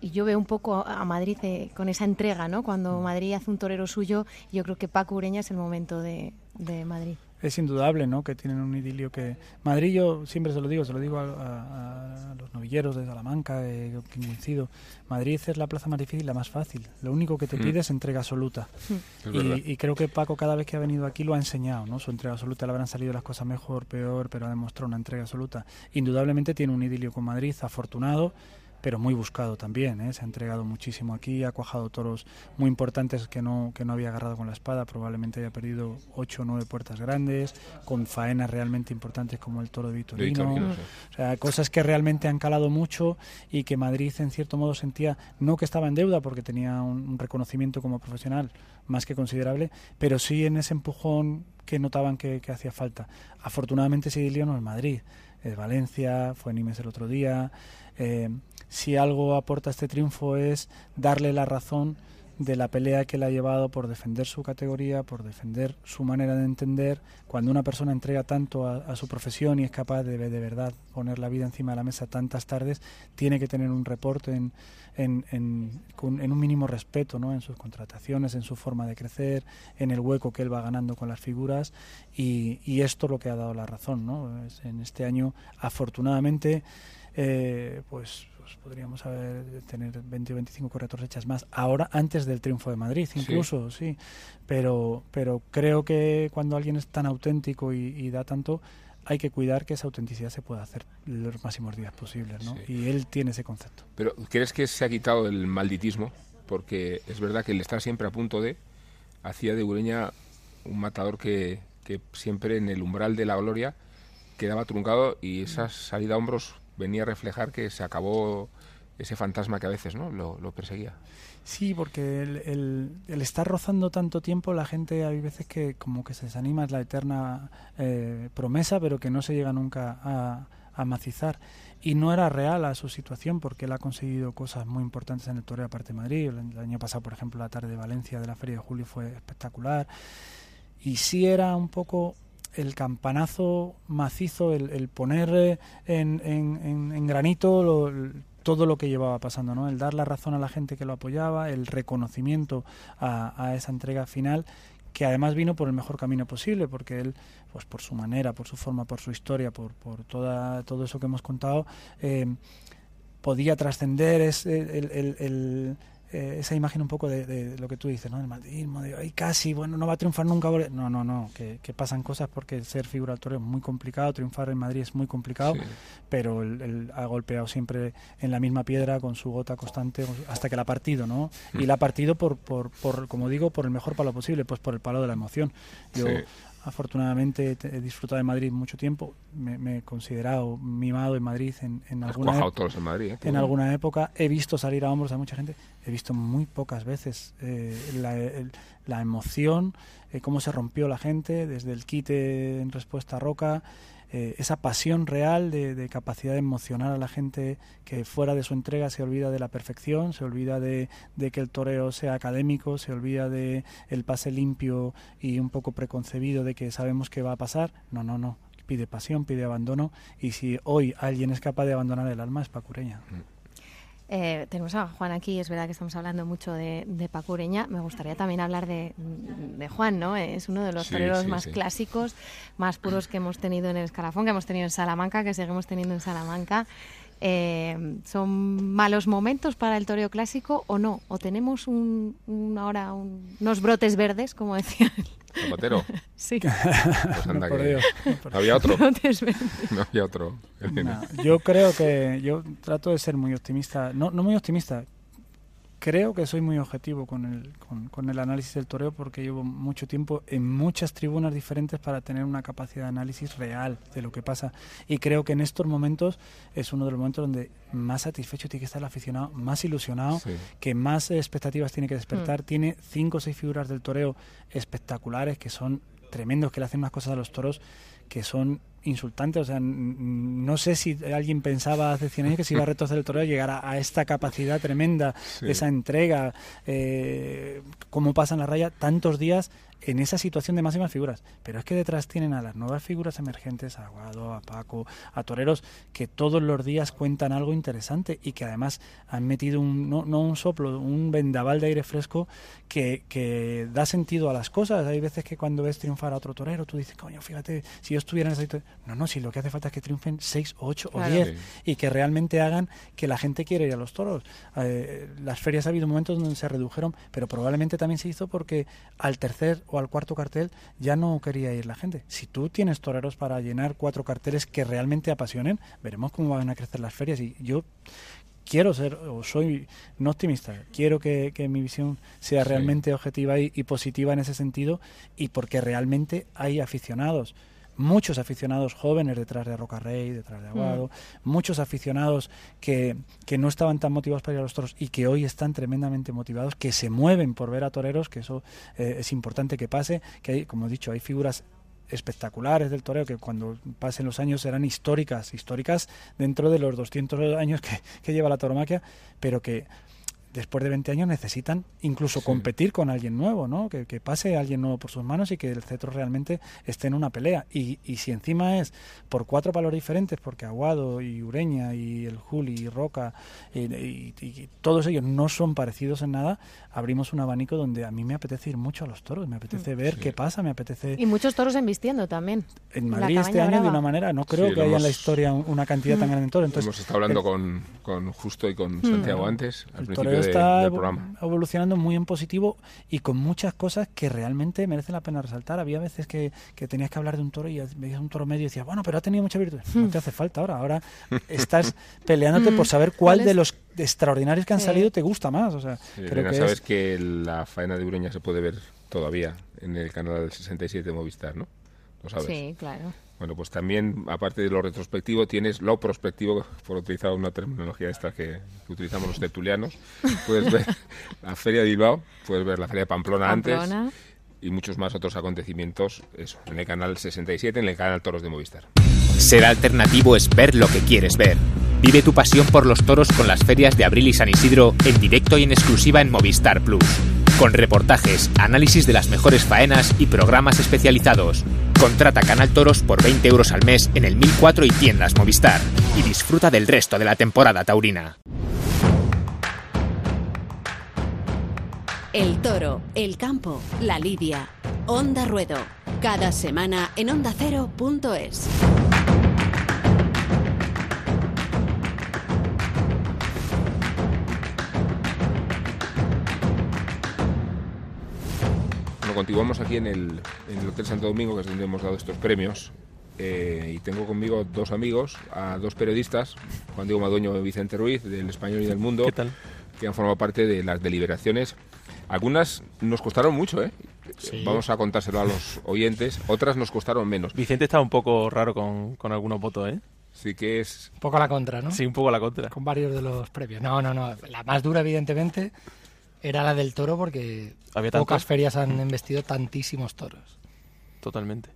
y yo veo un poco a Madrid eh, con esa entrega, ¿no? Cuando Madrid hace un torero suyo, yo creo que Paco Ureña es el momento de, de Madrid es indudable ¿no? que tienen un idilio que Madrid yo siempre se lo digo se lo digo a, a, a los novilleros de Salamanca eh, que coincido Madrid es la plaza más difícil la más fácil lo único que te mm. pide es entrega absoluta mm. y, y, creo que Paco cada vez que ha venido aquí lo ha enseñado ¿no? su entrega absoluta le habrán salido las cosas mejor peor pero ha demostrado una entrega absoluta indudablemente tiene un idilio con Madrid afortunado pero muy buscado también, ¿eh? se ha entregado muchísimo aquí, ha cuajado toros muy importantes que no, que no había agarrado con la espada, probablemente haya perdido ocho o nueve puertas grandes, con faenas realmente importantes como el toro de Vitorino, de Vitorino sí. o sea, cosas que realmente han calado mucho y que Madrid en cierto modo sentía, no que estaba en deuda porque tenía un, un reconocimiento como profesional más que considerable, pero sí en ese empujón que notaban que, que hacía falta. Afortunadamente Sidilio no es Madrid, es Valencia, fue Nimes el otro día, eh, si algo aporta este triunfo es darle la razón de la pelea que le ha llevado por defender su categoría, por defender su manera de entender. Cuando una persona entrega tanto a, su profesión y es capaz de, de verdad poner la vida encima de la mesa tantas tardes, tiene que tener un reporte en, en, un mínimo respeto ¿no? en sus contrataciones, en su forma de crecer, en el hueco que él va ganando con las figuras y, y esto es lo que ha dado la razón. ¿no? En este año, afortunadamente, eh, pues pues podríamos haber tener 20 o 25 correctores hechas más ahora antes del triunfo de Madrid incluso sí, sí. pero pero creo que cuando alguien es tan auténtico y, y, da tanto hay que cuidar que esa autenticidad se pueda hacer los máximos días posibles ¿no? Sí. y él tiene ese concepto pero crees que se ha quitado el malditismo porque es verdad que el estar siempre a punto de hacía de Ureña un matador que, que siempre en el umbral de la gloria quedaba truncado y esa salida a hombros venía a reflejar que se acabó ese fantasma que a veces no lo, perseguía. Sí, porque el, el, estar rozando tanto tiempo, la gente hay veces que como que se desanima, es la eterna eh, promesa, pero que no se llega nunca a, macizar. Y no era real a su situación porque él ha conseguido cosas muy importantes en el Toreo aparte de Madrid. El año pasado, por ejemplo, la tarde de Valencia de la Feria de Julio fue espectacular. Y sí era un poco el campanazo macizo, el, el poner en, en, en granito lo, todo lo que llevaba pasando, ¿no? El dar la razón a la gente que lo apoyaba, el reconocimiento a, a esa entrega final que además vino por el mejor camino posible, porque él, pues por su manera, por su forma, por su historia, por, por toda, todo eso que hemos contado, eh, podía trascender el, el, el, eh, esa imagen un poco de, de, lo que tú dices, ¿no? El madridismo, de ay, casi, bueno, no va a triunfar nunca. No, no, no, que, que pasan cosas porque ser figura del es muy complicado, triunfar en Madrid es muy complicado, sí. pero él, él, ha golpeado siempre en la misma piedra con su gota constante hasta que la ha partido, ¿no? Mm. Y la ha partido por, por, por, como digo, por el mejor palo posible, pues por el palo de la emoción. Yo, sí afortunadamente he disfrutado de Madrid mucho tiempo, me, me he considerado mimado en Madrid en, en alguna, en, Madrid, ¿eh? en alguna época, he visto salir a hombros a mucha gente, he visto muy pocas veces eh, la, el, la, emoción, eh, cómo se rompió la gente desde el quite en respuesta a Roca, eh, esa pasión real de, de, capacidad de emocionar a la gente que fuera de su entrega se olvida de la perfección, se olvida de, de que el toreo sea académico, se olvida de el pase limpio y un poco preconcebido de que sabemos que va a pasar. No, no, no. Pide pasión, pide abandono y si hoy alguien es capaz de abandonar el alma es Pacureña. Mm. Eh, tenemos a Juan aquí, es verdad que estamos hablando mucho de, de Pacureña. Me gustaría también hablar de, de Juan, ¿no? Es uno de los Sí, toreros sí, más sí. clásicos, más puros que hemos tenido en el escalafón, que hemos tenido en Salamanca, que seguimos teniendo en Salamanca. Eh, ¿Son malos momentos para el toreo clásico o no? ¿O tenemos un, un ahora un- unos brotes verdes, como decía él? Zapatero. Sí. Pues anda No, por que- Dios. ¿No había otro. Brotes verdes. No había otro. No, yo creo que yo trato de ser muy optimista, no, no muy optimista, creo que soy muy objetivo con el, con, con el análisis del toreo porque llevo mucho tiempo en muchas tribunas diferentes para tener una capacidad de análisis real de lo que pasa. Y creo que en estos momentos es uno de los momentos donde más satisfecho tiene que estar el aficionado, más ilusionado, Sí. que más expectativas tiene que despertar, tiene cinco o seis figuras del toreo espectaculares que son tremendos, que le hacen unas cosas a los toros que son insultantes. O sea, no sé si alguien pensaba hace 100 años que se iba a retorcer el toreo llegar a, a esta capacidad tremenda, Sí. esa entrega, eh, cómo pasan la raya tantos días en esa situación de máximas figuras. Pero es que detrás tienen a las nuevas figuras emergentes, a Aguado, a Paco, a toreros que todos los días cuentan algo interesante y que además han metido un, no, no un soplo, un vendaval de aire fresco que, que da sentido a las cosas. Hay veces que cuando ves triunfar a otro torero, tú dices, coño, fíjate, si yo estuviera en esa situación. No, no, si lo que hace falta es que triunfen seis, ocho Claro. o diez Sí. y que realmente hagan que la gente quiera ir a los toros. Eh, las ferias ha habido momentos donde se redujeron, pero probablemente también se hizo porque al tercer o al cuarto cartel ya no quería ir la gente. Si tú tienes toreros para llenar cuatro carteles que realmente apasionen, veremos cómo van a crecer las ferias. Y yo quiero ser, o soy no optimista, quiero que, que mi visión sea Sí. realmente objetiva y, y positiva en ese sentido y porque realmente hay aficionados muchos aficionados jóvenes detrás de Roca Rey, detrás de Aguado, muchos aficionados que, que no estaban tan motivados para ir a los toros y que hoy están tremendamente motivados, que se mueven por ver a toreros, que eso eh, es importante que pase, que hay, como he dicho, hay figuras espectaculares del toreo que cuando pasen los años serán históricas, históricas dentro de los 200 años que, que lleva la tauromaquia, pero que después de 20 años necesitan incluso Sí. competir con alguien nuevo, ¿no? Que, que pase alguien nuevo por sus manos y que el cetro realmente esté en una pelea. Y, y si encima es por cuatro palos diferentes, porque Aguado y Ureña y el Juli y Roca y, y- y todos ellos no son parecidos en nada, abrimos un abanico donde a mí me apetece ir mucho a los toros, me apetece ver Sí. qué pasa, me apetece... Y muchos toros embistiendo también. En la Madrid este año de una manera, no creo Sí, que haya en la historia un- una cantidad tan grande de toros. Entonces, Hemos estado hablando el- con, con Justo y con Santiago antes, al el principio de- está del evo- programa. evolucionando muy en positivo y con muchas cosas que realmente merecen la pena resaltar. Había veces que, que tenías que hablar de un toro y veías un toro medio y decías, bueno, pero ha tenido mucha virtud. No te hace falta ahora. Ahora estás peleándote por saber cuál ¿Cuál de los extraordinarios que han Sí. salido te gusta más. O sea, Sí, creo Elena, que sabes es- que la faena de Ureña se puede ver todavía en el canal 67 de Movistar, ¿no? Lo sabes. Sí, claro. Bueno, pues también, aparte de lo retrospectivo, tienes lo prospectivo, por utilizar una terminología esta que, que utilizamos los tertulianos. Puedes ver la Feria de Bilbao, puedes ver la Feria de Pamplona, Pamplona. antes y muchos más otros acontecimientos, eso, en el canal 67, en el canal Toros de Movistar. Ser alternativo es ver lo que quieres ver. Vive tu pasión por los toros con las ferias de Abril y San Isidro en directo y en exclusiva en Movistar Plus. Con reportajes, análisis de las mejores faenas y programas especializados. Contrata Canal Toros por 20 euros al mes en el 1004 y tiendas Movistar. Y disfruta del resto de la temporada taurina. El toro, el campo, la lidia. Onda Ruedo. Cada semana en ondacero.es. continuamos aquí en el, en el Hotel Santo Domingo, que es donde hemos dado estos premios. eh, y tengo conmigo dos amigos, a dos periodistas, Juan Diego Madueño y Vicente Ruiz, del Español y del Mundo, ¿Qué tal? que han formado parte de las deliberaciones. Algunas nos costaron mucho, ¿eh? Sí. Vamos a contárselo a los oyentes. Otras nos costaron menos. Vicente está un poco raro con, con algunos votos, ¿eh? Sí que es... Un poco a la contra, ¿no? Sí, un poco a la contra. Con varios de los previos. No, no, no. La más dura, evidentemente, era la del toro porque Había pocas tantos. ferias han embestido tantísimos toros. Totalmente.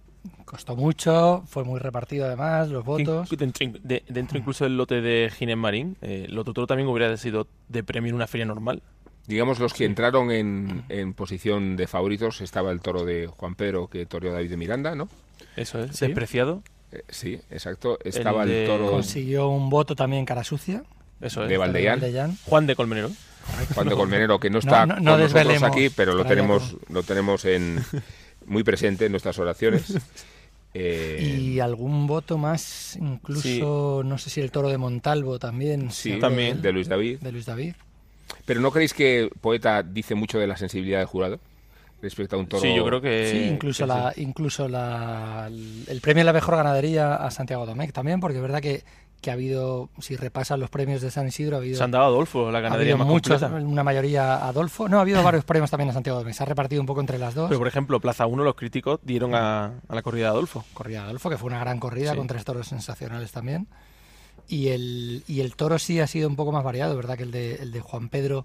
Costó mucho, fue muy repartido además, los votos. Dentro, de- dentro incluso del lote de Ginés Marín, eh, el otro toro también hubiera sido de premio en una feria normal. Digamos, los que entraron en, en posición de favoritos estaba el toro de Juan Pedro que toreó David de Miranda, ¿no? Eso es, Sí. despreciado. Eh, sí, exacto. Estaba el, de- toro Consiguió un voto también cara sucia. Eso es. de. Valdellán. Juan de Colmenero. Juan de Colmenero, que no No, está no- no con nosotros desvelemos aquí, pero lo tenemos, lo tenemos en muy presente en nuestras oraciones. Eh, Y algún voto más, incluso, no sé si el toro de Montalvo también. sí, de también de Luis David. de Luis David. Pero ¿no creéis que Poeta dice mucho de la sensibilidad del jurado respecto a un toro? Sí, yo creo que. sí, incluso, que la, incluso la, el premio a la mejor ganadería a Santiago Domecq también, porque es verdad que, que ha habido, si repasan los premios de San Isidro, ha habido, Se han dado a Adolfo, la ha ganadería habido más muchos, completa. una mayoría a Adolfo. No, ha habido varios premios también a Santiago Domecq, se ha repartido un poco entre las dos. Pero por ejemplo, Plaza 1, los críticos dieron a, a la corrida de Adolfo. corrida de Adolfo, que fue una gran corrida Sí. con tres toros sensacionales también. Y el, y el toro sí ha sido un poco más variado, ¿verdad? Que el de, el de Juan Pedro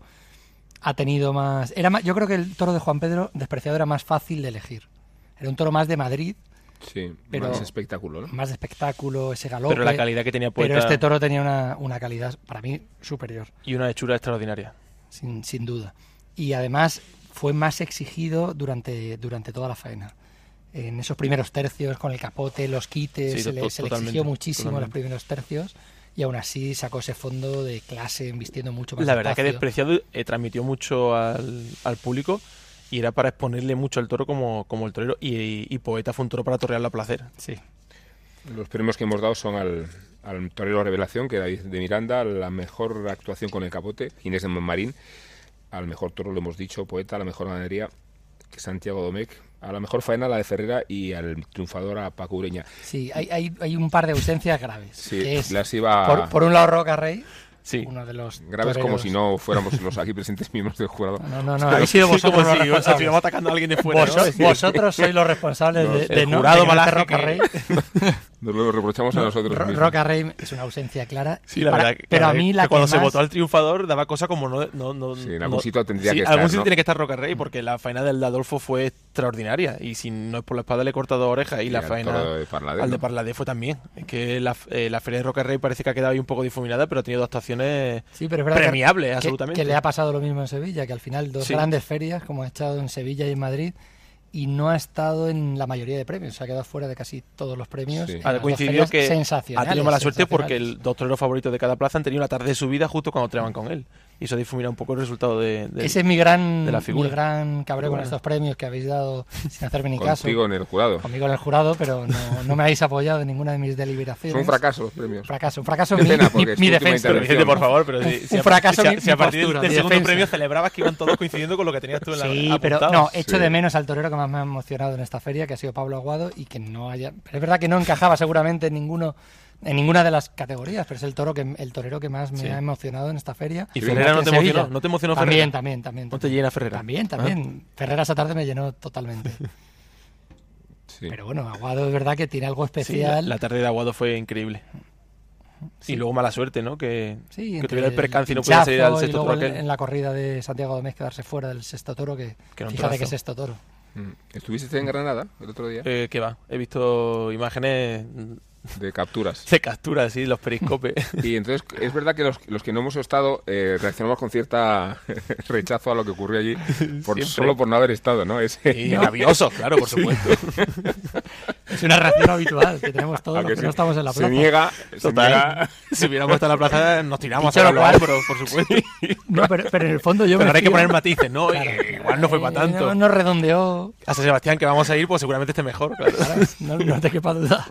ha tenido más, era más. Yo creo que el toro de Juan Pedro, despreciado, era más fácil de elegir. Era un toro más de Madrid, Sí, Pero- más espectáculo, ¿no? más de espectáculo, ese galope. Pero la calidad que tenía Poeta Pero este toro tenía una, una calidad, para mí, superior, y una hechura extraordinaria. sin, sin duda. Y además fue más exigido durante, durante toda la faena. En esos primeros tercios, con el capote, los quites, Sí, se, le, se le exigió muchísimo los totalmente. primeros tercios. Y aún así sacó ese fondo de clase, vistiendo mucho más La verdad que despacio. despreciado eh, transmitió mucho al, al público y era para exponerle mucho al toro como, como el torero. Y, y Poeta fue un toro para torrearlo a placer. Sí. Los premios que hemos dado son al, al torero revelación, que David de Miranda, la mejor actuación con el capote, Inés de Marín, al mejor toro lo hemos dicho, Poeta, a la mejor ganadería, que Santiago Domecq, a la mejor faena la de Ferrera y al triunfador a Paco Ureña. Sí, hay, hay, hay un par de ausencias graves. Sí, que es, las iba... por, por un lado, Roca Rey, Sí. uno de los Graves como si no fuéramos los aquí presentes miembros del jurado. No, no, no, habéis sido vosotros como si estuviéramos atacando a alguien de fuera. vosotros sois los responsables de, el de no jurado de Roca que- Rey. Nos lo reprochamos a nosotros Ro- mismos. Roca Rey es una ausencia clara. Sí, la para- verdad. que- pero la a mí la que que cuando se votó al triunfador daba cosa como no. no, no Sí, en algún no- sitio tendría sí, que algún estar, sitio ¿no? tiene que estar Roca Rey porque la faena del de Adolfo fue extraordinaria. Y si no es por la espada le he cortado orejas y, Y la faena toro de Parladé, al de. Parladé fue también. Es que la, eh, la feria de Roca Rey parece que ha quedado ahí un poco difuminada, pero ha tenido dos actuaciones Sí, pero es premiables, que, absolutamente. que le ha pasado lo mismo en Sevilla, que al final dos Sí. grandes ferias, como ha estado en Sevilla y en Madrid, y no ha estado en la mayoría de premios, se ha quedado fuera de casi todos los premios. Sí. Ha coincidido que ha tenido mala suerte porque el dos toreros favoritos de cada plaza han tenido la tarde de su vida justo cuando treban con él. Y eso difumina un poco el resultado de, de- Ese es mi gran, de la mi figura. gran cabreo con Bueno. estos premios que habéis dado sin hacerme ni caso. Contigo en el jurado. Conmigo en el jurado, pero no, no me habéis apoyado en ninguna de mis deliberaciones. Son fracasos los premios. Fracaso, un fracaso Qué mi, pena, mi- es mi defensa. Pero por favor, pero Un- si, si un a- fracaso si mi- si a mi partir postura, del mi segundo defensa. premio celebrabas que iban todos coincidiendo con lo que tenías tú en la Sí, pero apuntado. no, echo Sí. de menos al torero que más me ha emocionado en esta feria, que ha sido Pablo Aguado, y que no haya. Pero es verdad que no encajaba seguramente en ninguno, en ninguna de las categorías, pero es el toro que el torero que más me Sí. ha emocionado en esta feria. ¿Y Ferrera no te Sevilla. emocionó? ¿No te emocionó También, Ferrera? también, también. ¿No te también. llena Ferrera? También, también. Ferrera esa tarde me llenó totalmente. Sí. Pero bueno, Aguado es verdad que tiene algo Sí, la, especial. la tarde de Aguado fue increíble. Sí. Y luego mala suerte, ¿no? Que, que tuviera el percance y no pudiera salir al y sexto luego toro en- aquel. en la corrida de Santiago Domés quedarse fuera del sexto toro, que, Que fíjate torazo. que sexto toro. Mm. ¿Estuviste en Granada el otro día? Eh, ¿Qué va? He visto imágenes De capturas. de capturas, sí, los periscopes. Y entonces es verdad que los, los que no hemos estado eh, reaccionamos con cierta rechazo a lo que ocurrió allí por, solo por no haber estado, ¿no? Es, y rabiosos, claro, por supuesto. Es una reacción habitual que tenemos todos los que se- no estamos en la se plaza. niega, se Total. niega. Si hubiéramos estado en la plaza, nos tiramos a lo los cual- hombros, por supuesto. No, pero, pero en el fondo yo Pero me ahora hay que poner matices, ¿no? Claro. Eh, Igual no fue para Eh, tanto. No, no redondeó. A San Sebastián, que vamos a ir, pues seguramente esté mejor. Claro, no, no te quepa duda.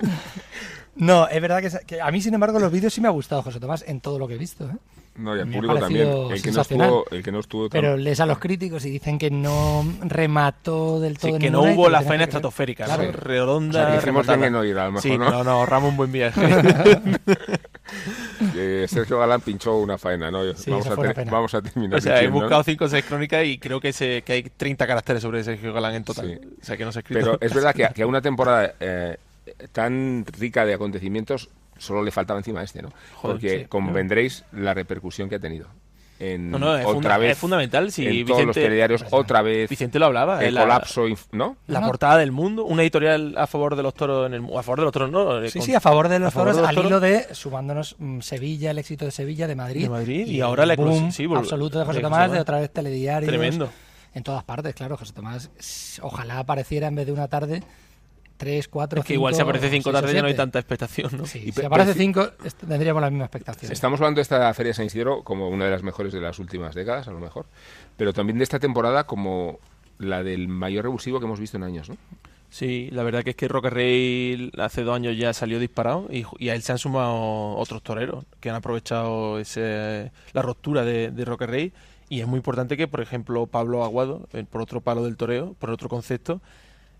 No, es verdad que, que a mí, sin embargo, los vídeos sí me ha gustado, José Tomás, en todo lo que he visto. ¿eh? No, y al público también. El que, no estuvo, el que no estuvo Pero tam- lees a los críticos y dicen que no remató del todo Sí, que no hubo la tenía faena que estratosférica, Claro. ¿no? Redonda, O sea, que bien no ir, a lo mejor, Sí, ¿no? no, no, ahorramos un buen viaje. eh, Sergio Galán pinchó una faena, ¿no? Sí, vamos, esa a fue una ter- pena. vamos a terminar O sea, he buscado 5 o 6 crónicas y creo que, se, que hay 30 caracteres sobre Sergio Galán en total. Sí. O sea, que no se ha escrito. Pero es verdad que a, que a una temporada eh, tan rica de acontecimientos solo le faltaba encima este, ¿no? Joder, Porque sí. convendréis la repercusión que ha tenido. en No, no, es, otra funda- vez es fundamental. Si en todos los Vicente- telediarios otra vez Vicente lo hablaba. el en la- colapso, ¿no? La No. portada del mundo, una editorial a favor de los toros, en el, a favor de los toros, no. eh, Sí, con- sí, a favor de los favor toros, de los al toros. hilo de sumándonos mm, Sevilla, el éxito de Sevilla, de Madrid. De Madrid, y el ahora la boom sí, vol- absoluto de José de José Tomás, de Tomás. otra vez telediarios. Tremendo. En todas partes, claro. José Tomás, ojalá apareciera en vez de una tarde, tres, cuatro, Es que igual si aparece cinco seis o tardes ya no hay tanta expectación, ¿no? Sí, Y si aparece preci- cinco, est- tendríamos la misma expectación. Estamos hablando de esta Feria de San Isidro como una de las mejores de las últimas décadas, a lo mejor, pero también de esta temporada como la del mayor revulsivo que hemos visto en años, ¿no? Sí, la verdad que es que Roque Rey hace dos años ya salió disparado y, y a él se han sumado otros toreros que han aprovechado ese, la ruptura de, de Roque Rey y es muy importante que, por ejemplo, Pablo Aguado, eh, por otro palo del toreo, por otro concepto,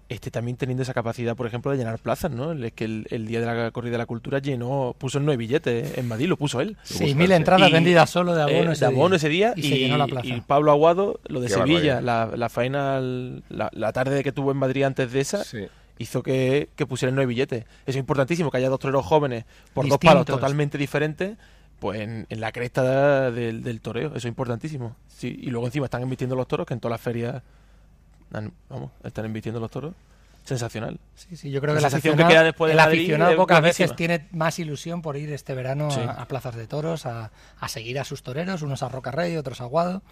esté también teniendo esa capacidad, por ejemplo, de llenar plazas, ¿no? Es que el, el día de la corrida de la cultura llenó, puso nueve billetes en Madrid, lo puso él. Seis mil entradas Y- vendidas solo de abono eh, ese de abono día. ese día Y se llenó la plaza. y Pablo Aguado, lo de Qué Sevilla, la, la faena, la, la tarde que tuvo en Madrid antes de esa, Sí. hizo que, que pusieran nueve billetes. Eso es importantísimo, que haya dos toreros jóvenes por dos palos totalmente diferentes, pues en, en la cresta del, del toreo. Eso es importantísimo. Sí, y luego encima están invirtiendo los toros, que en todas las ferias han- vamos, están invirtiendo los toros. Sensacional. Sí, sí, yo creo La que el sensación que queda después de el Madrid aficionado es pocas buenísima. veces tiene más ilusión por ir este verano Sí. a, a plazas de toros, a, a seguir a sus toreros, unos a Roca Rey, otros a Guado,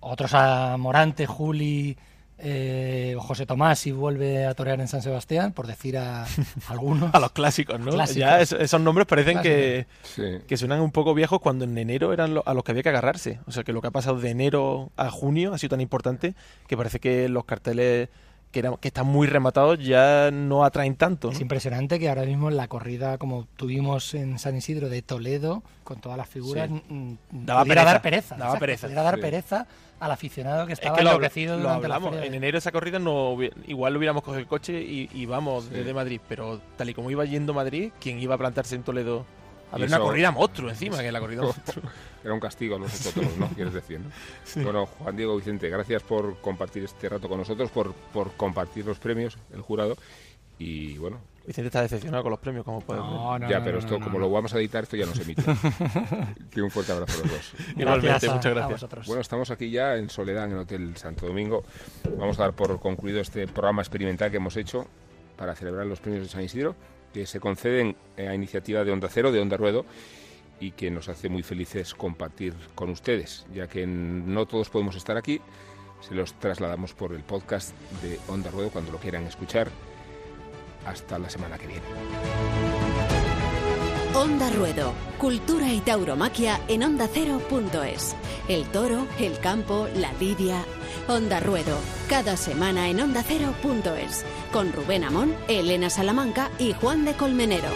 otros a Morante, Juli, eh, o José Tomás si vuelve a torear en San Sebastián, por decir a algunos. A los clásicos, ¿no? Clásicos. Ya es- esos nombres parecen que, Sí. que suenan un poco viejos cuando en enero eran lo- a los que había que agarrarse. O sea, que lo que ha pasado de enero a junio ha sido tan importante que parece que los carteles que, que están muy rematados ya no atraen tanto. ¿no? Es impresionante que ahora mismo en la corrida como tuvimos en San Isidro de Toledo, con todas las figuras, Sí. mm, Daba pudiera pereza, dar pereza. daba pereza. pudiera dar pereza al aficionado que Es estaba que lo, enloquecido lo durante la En enero esa corrida no hubi- igual lo hubiéramos cogido el coche y, y vamos Sí. desde Madrid. Pero tal y como iba yendo Madrid, ¿quién iba a plantarse en Toledo? A Y ver una corrida monstruo encima, que la corrida monstruo. Era un castigo a los otros, ¿no? Quieres decir, ¿no? Bueno, Juan Diego Vicente, gracias por compartir este rato con nosotros, por, por compartir los premios, el jurado. Y bueno, Vicente está decepcionado con los premios, como puedes ver. No, no, ya, no, pero no, esto, no, como no. lo vamos a editar, esto ya no se emite. que un fuerte abrazo a los dos. Igualmente, Gracias a- muchas gracias. vosotros. Bueno, estamos aquí ya en Soledad, en el Hotel Santo Domingo. Vamos a dar por concluido este programa experimental que hemos hecho para celebrar los premios de San Isidro, que se conceden eh, a iniciativa de Onda Cero, de Onda Ruedo, y que nos hace muy felices compartir con ustedes, ya que no todos podemos estar aquí. Se los trasladamos por el podcast de Onda Ruedo cuando lo quieran escuchar. Hasta la semana que viene. Onda Ruedo, cultura y tauromaquia en ondacero.es. El toro, el campo, la lidia. Onda Ruedo, cada semana en ondacero.es. Con Rubén Amón, Elena Salamanca y Juan de Colmenero.